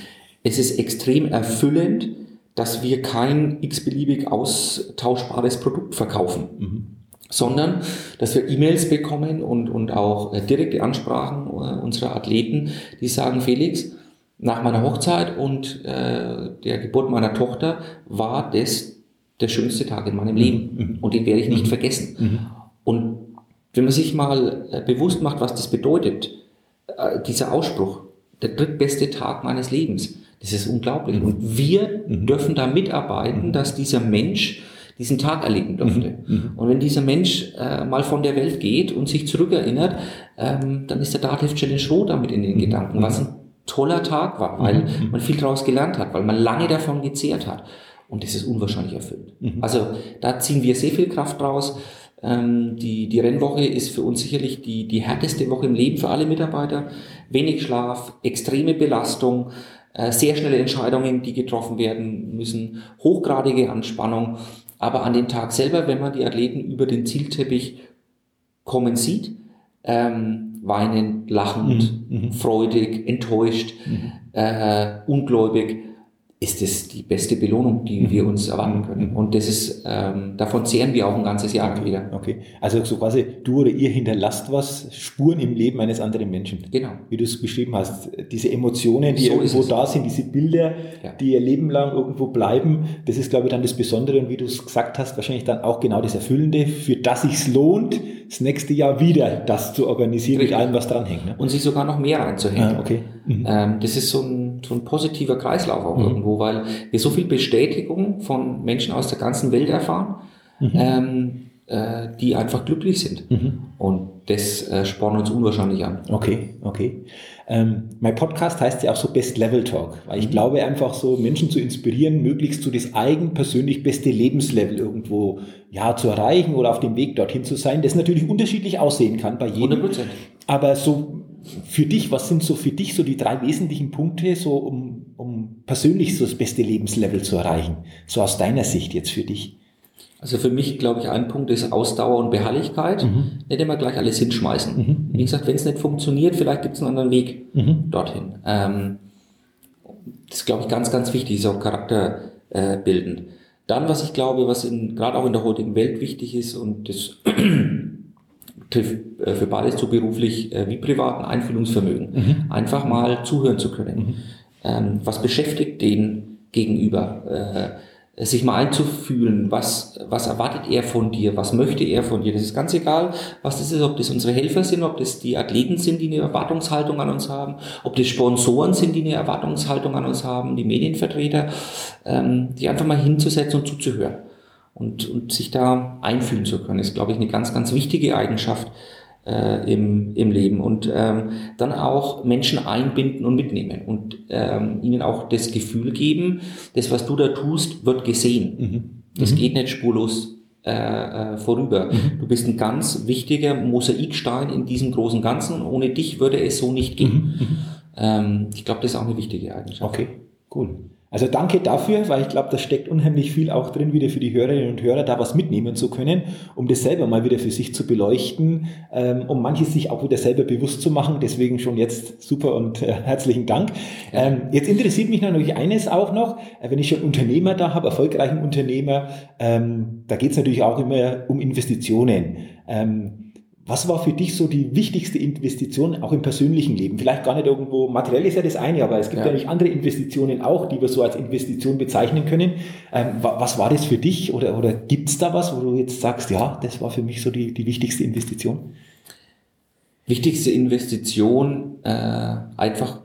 es ist extrem erfüllend, dass wir kein x-beliebig austauschbares Produkt verkaufen, sondern dass wir E-Mails bekommen und, und auch äh, direkte Ansprachen äh, unserer Athleten, die sagen, Felix, nach meiner Hochzeit und äh, der Geburt meiner Tochter war das der schönste Tag in meinem Leben und den werde ich nicht vergessen. Und wenn man sich mal äh, bewusst macht, was das bedeutet, äh, dieser Ausspruch, der drittbeste Tag meines Lebens, das ist unglaublich. Und wir dürfen da mitarbeiten, dass dieser Mensch diesen Tag erleben dürfte. Und wenn dieser Mensch äh, mal von der Welt geht und sich zurückerinnert, ähm, dann ist der Dativ Challenge Show damit in den Gedanken, was ein toller Tag war, weil man viel daraus gelernt hat, weil man lange davon gezehrt hat. Und das ist unwahrscheinlich erfüllt. Also da ziehen wir sehr viel Kraft draus. Ähm, die, die Rennwoche ist für uns sicherlich die, die härteste Woche im Leben für alle Mitarbeiter. Wenig Schlaf, extreme Belastung, äh, sehr schnelle Entscheidungen, die getroffen werden müssen, hochgradige Anspannung. Aber an dem Tag selber, wenn man die Athleten über den Zielteppich kommen sieht, ähm, weinend, lachend, freudig, enttäuscht, äh, ungläubig, ist es die beste Belohnung, die mhm. wir uns erwarten können. Mhm. Und das ist, ähm, davon zehren wir auch ein ganzes Jahr okay. wieder. Okay. Also so quasi du oder ihr hinterlasst was, Spuren im Leben eines anderen Menschen. Genau. Wie du es beschrieben hast. Diese Emotionen, die so irgendwo da sind, diese Bilder, ja. die ihr Leben lang irgendwo bleiben, das ist, glaube ich, dann das Besondere und wie du es gesagt hast, wahrscheinlich dann auch genau das Erfüllende, für das sich lohnt, das nächste Jahr wieder das zu organisieren Richtig. mit allem, was dranhängt. Ne? Und sich sogar noch mehr reinzuhängen. Ah, okay. Mhm. Ähm, das ist so ein, so ein positiver Kreislauf auch mhm. irgendwo, weil wir so viel Bestätigung von Menschen aus der ganzen Welt erfahren, mhm. ähm, äh, die einfach glücklich sind. Mhm. Und das äh, spornt uns unwahrscheinlich an. Okay, okay. Ähm, mein Podcast heißt ja auch so Best Level Talk, weil ich mhm. glaube einfach so Menschen zu inspirieren, möglichst so das eigen persönlich beste Lebenslevel irgendwo ja zu erreichen oder auf dem Weg dorthin zu sein, das natürlich unterschiedlich aussehen kann bei jedem. 100%. Aber so für dich, was sind so für dich so die drei wesentlichen Punkte, so um, um persönlich so das beste Lebenslevel zu erreichen? So aus deiner Sicht jetzt für dich? Also für mich, glaube ich, ein Punkt ist Ausdauer und Beharrlichkeit. Mhm. Nicht immer gleich alles hinschmeißen. Mhm. Wie gesagt, wenn es nicht funktioniert, vielleicht gibt es einen anderen Weg mhm. dorthin. Ähm, das ist, glaube ich, ganz, ganz wichtig, ist auch charakterbildend. Äh, Dann, was ich glaube, was gerade auch in der heutigen Welt wichtig ist und das trifft äh, für beides so beruflich äh, wie privat ein Einfühlungsvermögen. Mhm. Einfach mal zuhören zu können. Mhm. Ähm, was beschäftigt den Gegenüber? Äh, sich mal einzufühlen, was, was erwartet er von dir, was möchte er von dir. Das ist ganz egal, was das ist, ob das unsere Helfer sind, ob das die Athleten sind, die eine Erwartungshaltung an uns haben, ob das Sponsoren sind, die eine Erwartungshaltung an uns haben, die Medienvertreter, ähm, die einfach mal hinzusetzen und zuzuhören und, und sich da einfühlen zu können, ist, glaube ich, eine ganz, ganz wichtige Eigenschaft äh, im, im Leben. Und ähm, dann auch Menschen einbinden und mitnehmen und ähm, ihnen auch das Gefühl geben, das, was du da tust, wird gesehen. Mhm. Das mhm. geht nicht spurlos äh, äh, vorüber. Mhm. Du bist ein ganz wichtiger Mosaikstein in diesem großen Ganzen. Ohne dich würde es so nicht gehen. Mhm. mhm. Ähm, ich glaube, das ist auch eine wichtige Eigenschaft. Okay, cool. Also danke dafür, weil ich glaube, da steckt unheimlich viel auch drin, wieder für die Hörerinnen und Hörer da was mitnehmen zu können, um das selber mal wieder für sich zu beleuchten, ähm, um manches sich auch wieder selber bewusst zu machen. Deswegen schon jetzt super und äh, herzlichen Dank. Ähm, jetzt interessiert mich natürlich eines auch noch, äh, wenn ich schon Unternehmer da habe, erfolgreichen Unternehmer, ähm, da geht es natürlich auch immer um Investitionen. Was war für dich so die wichtigste Investition auch im persönlichen Leben? Vielleicht gar nicht irgendwo, materiell ist ja das eine, aber es gibt ja, nicht andere Investitionen auch, die wir so als Investition bezeichnen können. Ähm, was war das für dich oder, oder gibt es da was, wo du jetzt sagst, ja, das war für mich so die, die wichtigste Investition? Wichtigste Investition, äh, einfach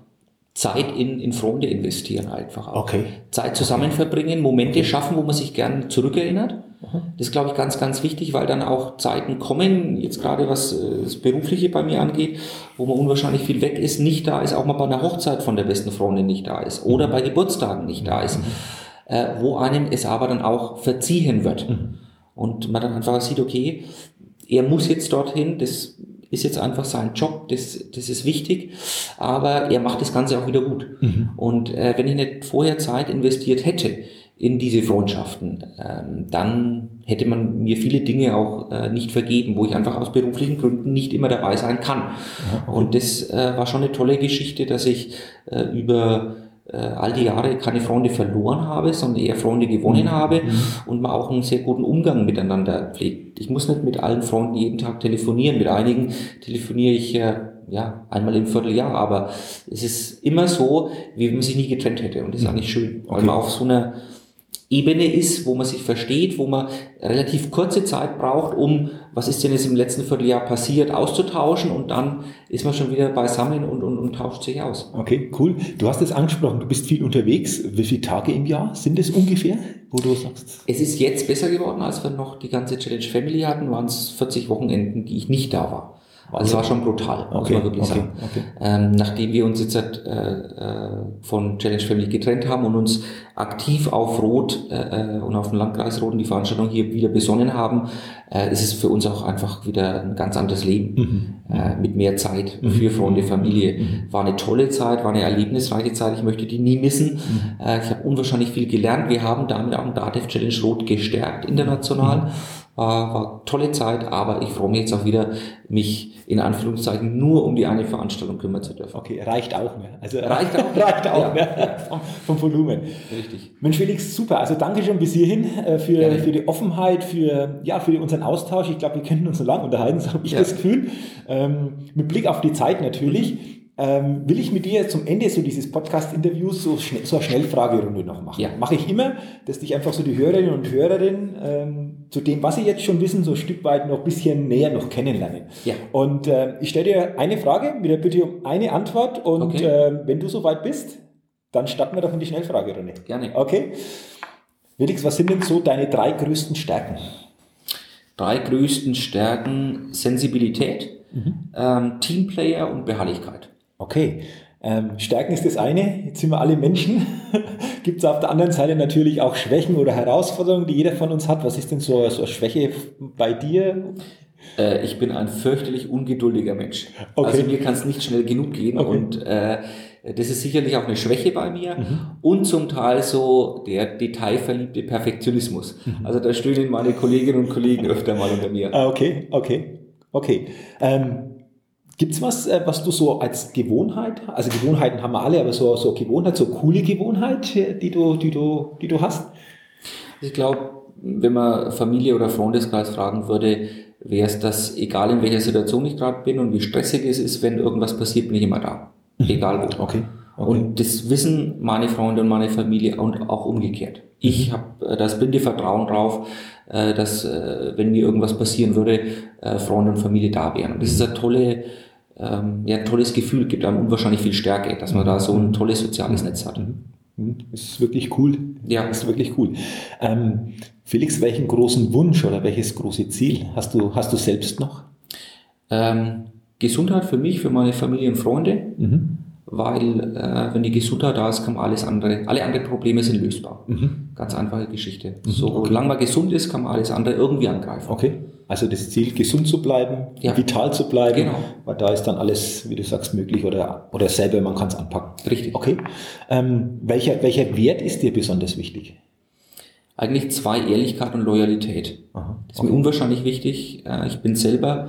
Zeit in, in Freunde investieren einfach auch. Okay. Zeit zusammen okay. verbringen, Momente okay. schaffen, wo man sich gern zurückerinnert. Das ist, glaube ich, ganz, ganz wichtig, weil dann auch Zeiten kommen, jetzt gerade was äh, das Berufliche bei mir angeht, wo man unwahrscheinlich viel weg ist, nicht da ist, auch mal bei einer Hochzeit von der besten Freundin nicht da ist oder mhm. bei Geburtstagen nicht da ist, mhm. äh, wo einem es aber dann auch verziehen wird. Mhm. Und man dann einfach sieht, okay, er muss jetzt dorthin, das ist jetzt einfach sein Job, das, das ist wichtig, aber er macht das Ganze auch wieder gut. Mhm. Und äh, wenn ich nicht vorher Zeit investiert hätte in diese Freundschaften, ähm, dann hätte man mir viele Dinge auch äh, nicht vergeben, wo ich einfach aus beruflichen Gründen nicht immer dabei sein kann. Ja, Und das äh, war schon eine tolle Geschichte, dass ich äh, über äh, all die Jahre keine Freunde verloren habe, sondern eher Freunde gewonnen mhm. habe mhm. und man auch einen sehr guten Umgang miteinander pflegt. Ich muss nicht mit allen Freunden jeden Tag telefonieren. Mit einigen telefoniere ich ja einmal im Vierteljahr, aber es ist immer so, wie wenn man sich nie getrennt hätte. Und das ist mhm. eigentlich schön, weil okay. man auf so einer Ebene ist, wo man sich versteht, wo man relativ kurze Zeit braucht, um, was ist denn jetzt im letzten Vierteljahr passiert, auszutauschen und dann ist man schon wieder beisammen und, und, und tauscht sich aus. Okay, cool. Du hast es angesprochen, du bist viel unterwegs. Wie viele Tage im Jahr sind es ungefähr, wo du sagst? Es ist jetzt besser geworden, als wir noch die ganze Challenge Family hatten, waren es 40 Wochenenden, die ich nicht da war. Also es war schon brutal, okay, muss man wirklich okay, sagen. Okay. Ähm, nachdem wir uns jetzt äh, äh, von Challenge Family getrennt haben und uns aktiv auf Rot äh, äh, und auf den Landkreis Rot und die Veranstaltung hier wieder besonnen haben, äh, ist es für uns auch einfach wieder ein ganz anderes Leben mhm. äh, mit mehr Zeit mhm. für Freunde, Familie. Mhm. War eine tolle Zeit, war eine erlebnisreiche Zeit. Ich möchte die nie missen. Mhm. Äh, ich habe unwahrscheinlich viel gelernt. Wir haben damit auch den DATEV Challenge Rot gestärkt international. Mhm. War, war tolle Zeit, aber ich freue mich jetzt auch wieder, mich in Anführungszeichen nur um die eine Veranstaltung kümmern zu dürfen. Okay, reicht auch mehr. Also reicht auch, reicht auch ja. mehr vom, vom, Volumen. Richtig. Mensch, Felix, super. Also danke schon bis hierhin äh, für, für die Offenheit, für, ja, für unseren Austausch. Ich glaube, wir könnten uns so lange unterhalten, so habe ich ja. das Gefühl. Ähm, mit Blick auf die Zeit natürlich. Mhm ähm, will ich mit dir zum Ende so dieses Podcast-Interviews so, schnell, so eine Schnellfragerunde noch machen. Ja. Mache ich immer, dass dich einfach so die Hörerinnen und Hörerinnen ähm, zu dem, was sie jetzt schon wissen, so ein Stück weit noch ein bisschen näher noch kennenlernen. Ja. Und äh, ich stelle dir eine Frage mit der Bitte um eine Antwort und okay. äh, wenn du soweit bist, dann starten wir doch in die Schnellfragerunde. Gerne. Okay. Felix, was sind denn so deine drei größten Stärken? Drei größten Stärken Sensibilität, mhm. ähm, Teamplayer und Beharrlichkeit. Okay, ähm, Stärken ist das eine, jetzt sind wir alle Menschen. Gibt es auf der anderen Seite natürlich auch Schwächen oder Herausforderungen, die jeder von uns hat. Was ist denn so, so eine Schwäche bei dir? Äh, ich bin ein fürchterlich ungeduldiger Mensch. Okay. Also mir kann es nicht schnell genug gehen okay. und äh, das ist sicherlich auch eine Schwäche bei mir mhm. und zum Teil so der detailverliebte Perfektionismus. Mhm. Also da stöhnen meine Kolleginnen und Kollegen öfter mal unter mir. Ah, okay, okay, okay. Ähm, Gibt es was, äh, was du so als Gewohnheit, also Gewohnheiten haben wir alle, aber so, so Gewohnheit, so coole Gewohnheit, äh, die du, die du, die du hast? Ich glaube, wenn man Familie oder Freundeskreis fragen würde, wäre es das, egal in welcher Situation ich gerade bin und wie stressig es ist, wenn irgendwas passiert, bin ich immer da. Mhm. Egal wo. Okay. Okay. Und das wissen meine Freunde und meine Familie und auch umgekehrt. Ich mhm. habe äh, das blinde Vertrauen drauf, dass wenn mir irgendwas passieren würde, Freunde und Familie da wären. Und das ist eine tolle ähm, ja, ein tolles Gefühl, gibt einem unwahrscheinlich viel Stärke, dass man da so ein tolles soziales Netz hat. Mhm. mhm. Das ist wirklich cool. Ja. Das ist wirklich cool. Ähm, Felix, welchen großen Wunsch oder welches große Ziel hast du, hast du selbst noch? Ähm, Gesundheit für mich, für meine Familie und Freunde. Mhm weil äh, wenn die Gesundheit da ist, kann man alles andere, alle anderen Probleme sind lösbar. Mhm. Ganz einfache Geschichte. Mhm, Solange okay. man gesund ist, kann man alles andere irgendwie angreifen. Okay. Also das Ziel, gesund zu bleiben, ja. vital zu bleiben, genau. weil da ist dann alles, wie du sagst, möglich oder, oder selber, man kann es anpacken. Richtig. Okay. Ähm, welcher, welcher Wert ist dir besonders wichtig? Eigentlich zwei, Ehrlichkeit und Loyalität. Aha. Das ist okay. mir unwahrscheinlich wichtig. Äh, ich bin selber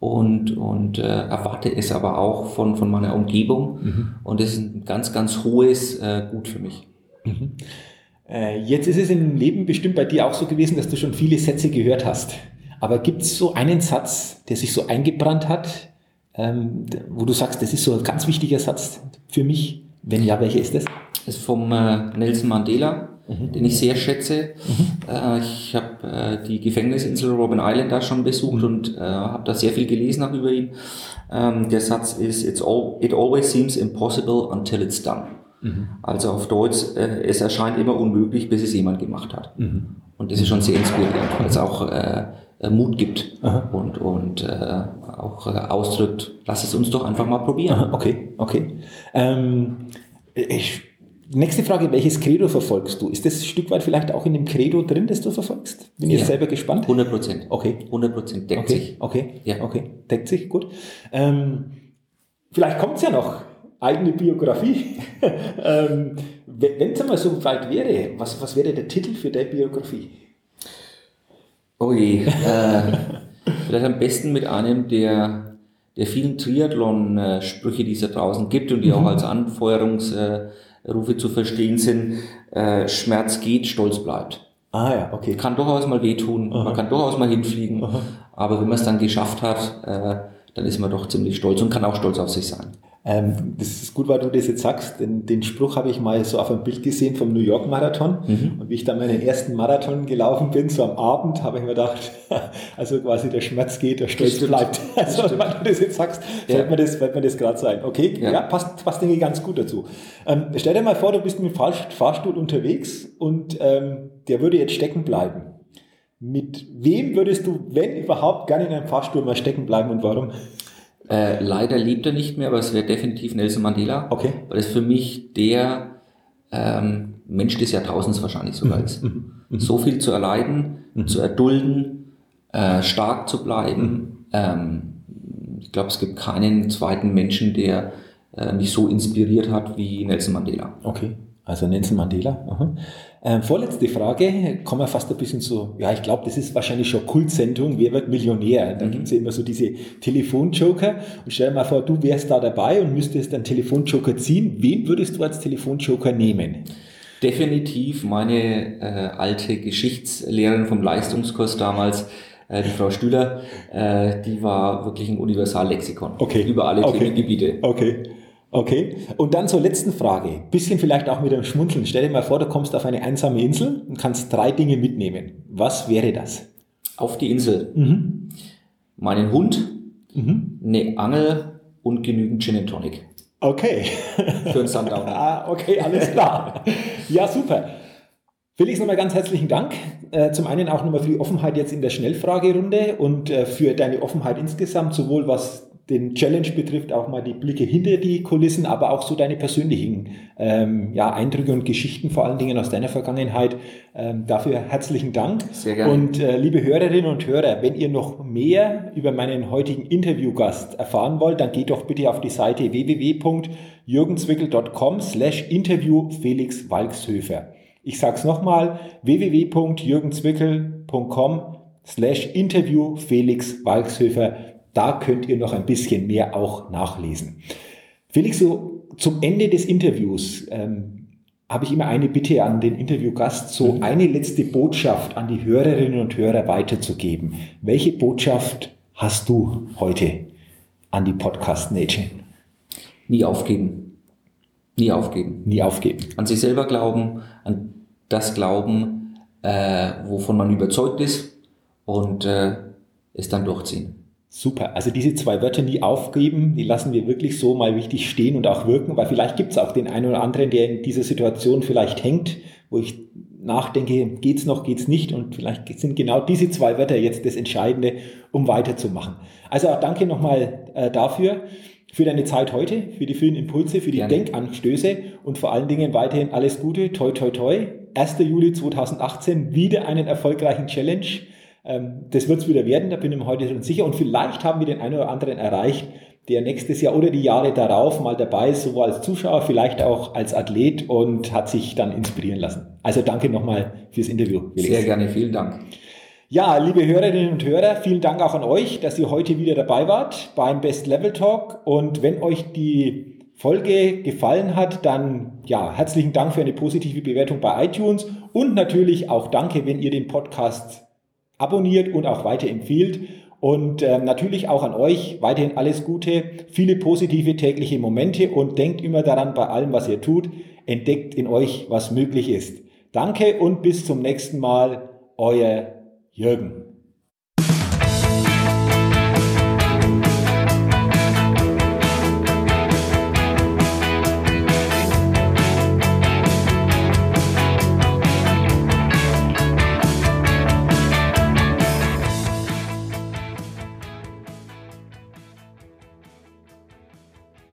und, und äh, erwarte es aber auch von, von meiner Umgebung. Mhm. Und das ist ein ganz, ganz hohes äh, Gut für mich. Mhm. Äh, jetzt ist es im Leben bestimmt bei dir auch so gewesen, dass du schon viele Sätze gehört hast. Aber gibt es so einen Satz, der sich so eingebrannt hat, ähm, wo du sagst, das ist so ein ganz wichtiger Satz für mich? Wenn ja, welcher ist das? Das ist vom äh, Nelson Mandela mhm. den ich sehr schätze. Mhm. Äh, ich habe äh, die Gefängnisinsel Robben Island da schon besucht und äh, habe da sehr viel gelesen auch über ihn. Ähm, der Satz ist, It's all, it always seems impossible until it's done. Mhm. Also auf Deutsch, äh, es erscheint immer unmöglich, bis es jemand gemacht hat. Mhm. Und das ist schon sehr inspirierend, weil es auch äh, Mut gibt Aha. und, und äh, auch äh, ausdrückt, lass es uns doch einfach mal probieren. Aha, okay, okay. Ähm, ich Nächste Frage, welches Credo verfolgst du? Ist das ein Stück weit vielleicht auch in dem Credo drin, das du verfolgst? Bin ich ja. selber gespannt. 100 Prozent. Okay. 100 Prozent deckt okay. sich. Okay, ja. okay, deckt sich, gut. Ähm, vielleicht kommt es ja noch, eigene Biografie. ähm, Wenn es einmal so weit wäre, was, was wäre der Titel für deine Biografie? Oh je, äh, vielleicht am besten mit einem der, der vielen Triathlon-Sprüche, die es da draußen gibt und die mhm. auch als Anfeuerungs- äh, Rufe zu verstehen sind, äh, Schmerz geht, Stolz bleibt. Ah ja, okay. Kann durchaus mal wehtun, Aha. man kann durchaus mal hinfliegen, Aha. aber wenn man es dann geschafft hat, äh, dann ist man doch ziemlich stolz und kann auch stolz auf sich sein. Ähm, das ist gut, weil du das jetzt sagst, denn den Spruch habe ich mal so auf einem Bild gesehen vom New York Marathon. Mhm. Und wie ich dann meinen ersten Marathon gelaufen bin, so am Abend, habe ich mir gedacht, also quasi der Schmerz geht, der Stolz bleibt. Also, wenn du das jetzt sagst, ja. fällt mir das, fällt mir das gerade so ein. Okay, ja, ja passt, passt denke ich ganz gut dazu. Ähm, stell dir mal vor, du bist mit dem Fahrstuhl unterwegs und ähm, der würde jetzt stecken bleiben. Mit wem würdest du, wenn überhaupt, gerne in einem Fahrstuhl mal stecken bleiben und warum? Äh, leider lebt er nicht mehr, aber es wäre definitiv Nelson Mandela. Okay. Weil es für mich der ähm, Mensch des Jahrtausends wahrscheinlich sogar mhm. ist. Mhm. mhm. So viel zu erleiden, mhm. zu erdulden, äh, stark zu bleiben. Mhm. Ähm, ich glaube, es gibt keinen zweiten Menschen, der äh, mich so inspiriert hat wie Nelson Mandela. Okay. Also Nelson Mandela. Ähm, vorletzte Frage, kommen wir fast ein bisschen so, ja, ich glaube, das ist wahrscheinlich schon Kultsendung, wer wird Millionär? Da mhm. gibt es ja immer so diese Telefonjoker. Und stell dir mal vor, du wärst da dabei und müsstest einen Telefonjoker ziehen. Wen würdest du als Telefonjoker nehmen? Definitiv meine äh, alte Geschichtslehrerin vom Leistungskurs damals, äh, die Frau Stühler, äh, die war wirklich ein Universallexikon okay. über alle okay. Themengebiete. Okay. Okay. Und dann zur letzten Frage. Bisschen vielleicht auch mit einem Schmunzeln. Stell dir mal vor, du kommst auf eine einsame Insel und kannst drei Dinge mitnehmen. Was wäre das? Auf die Insel. Mhm. Meinen Hund, mhm. eine Angel und genügend Gin and Tonic. Okay. Für einen Sundowner. ah, okay, alles klar. ja, super. Felix, nochmal ganz herzlichen Dank. Äh, zum einen auch nochmal für die Offenheit jetzt in der Schnellfragerunde und äh, für deine Offenheit insgesamt, sowohl was den Challenge betrifft, auch mal die Blicke hinter die Kulissen, aber auch so deine persönlichen ähm, ja, Eindrücke und Geschichten, vor allen Dingen aus deiner Vergangenheit. Ähm, dafür herzlichen Dank. Sehr gerne. Und äh, liebe Hörerinnen und Hörer, wenn ihr noch mehr über meinen heutigen Interviewgast erfahren wollt, dann geht doch bitte auf die Seite www.jürgenzwickel.com slash interview Felix Walkshöfer. Ich sage es nochmal, www.jürgenzwickel.com slash interview Felix Walkshöfer. Da könnt ihr noch ein bisschen mehr auch nachlesen. Felix, so zum Ende des Interviews ähm, habe ich immer eine Bitte an den Interviewgast, so mhm. eine letzte Botschaft an die Hörerinnen und Hörer weiterzugeben. Welche Botschaft hast du heute an die Podcast-Nation? Nie aufgeben. Nie aufgeben. Nie aufgeben. An sich selber glauben, an das glauben, äh, wovon man überzeugt ist und äh, es dann durchziehen. Super. Also diese zwei Wörter nie aufgeben, die lassen wir wirklich so mal wichtig stehen und auch wirken, weil vielleicht gibt es auch den einen oder anderen, der in dieser Situation vielleicht hängt, wo ich nachdenke, geht's noch, geht's nicht und vielleicht sind genau diese zwei Wörter jetzt das Entscheidende, um weiterzumachen. Also auch danke nochmal äh, dafür für deine Zeit heute, für die vielen Impulse, für die Gerne. Denkanstöße und vor allen Dingen weiterhin alles Gute, toi toi toi. 1. Juli 2018 wieder einen erfolgreichen Challenge. Ähm, das wird es wieder werden, da bin ich mir heute schon sicher. Und vielleicht haben wir den einen oder anderen erreicht, der nächstes Jahr oder die Jahre darauf mal dabei ist, sowohl als Zuschauer, vielleicht auch als Athlet und hat sich dann inspirieren lassen. Also danke nochmal fürs Interview. Felix. Sehr gerne, vielen Dank. Ja, liebe Hörerinnen und Hörer, vielen Dank auch an euch, dass ihr heute wieder dabei wart beim Best Level Talk. Und wenn euch die Folge gefallen hat, dann ja, herzlichen Dank für eine positive Bewertung bei iTunes und natürlich auch danke, wenn ihr den Podcast abonniert und auch weiterempfiehlt. Und äh, natürlich auch an euch weiterhin alles Gute, viele positive tägliche Momente und denkt immer daran bei allem, was ihr tut, entdeckt in euch, was möglich ist. Danke und bis zum nächsten Mal, euer Jürgen.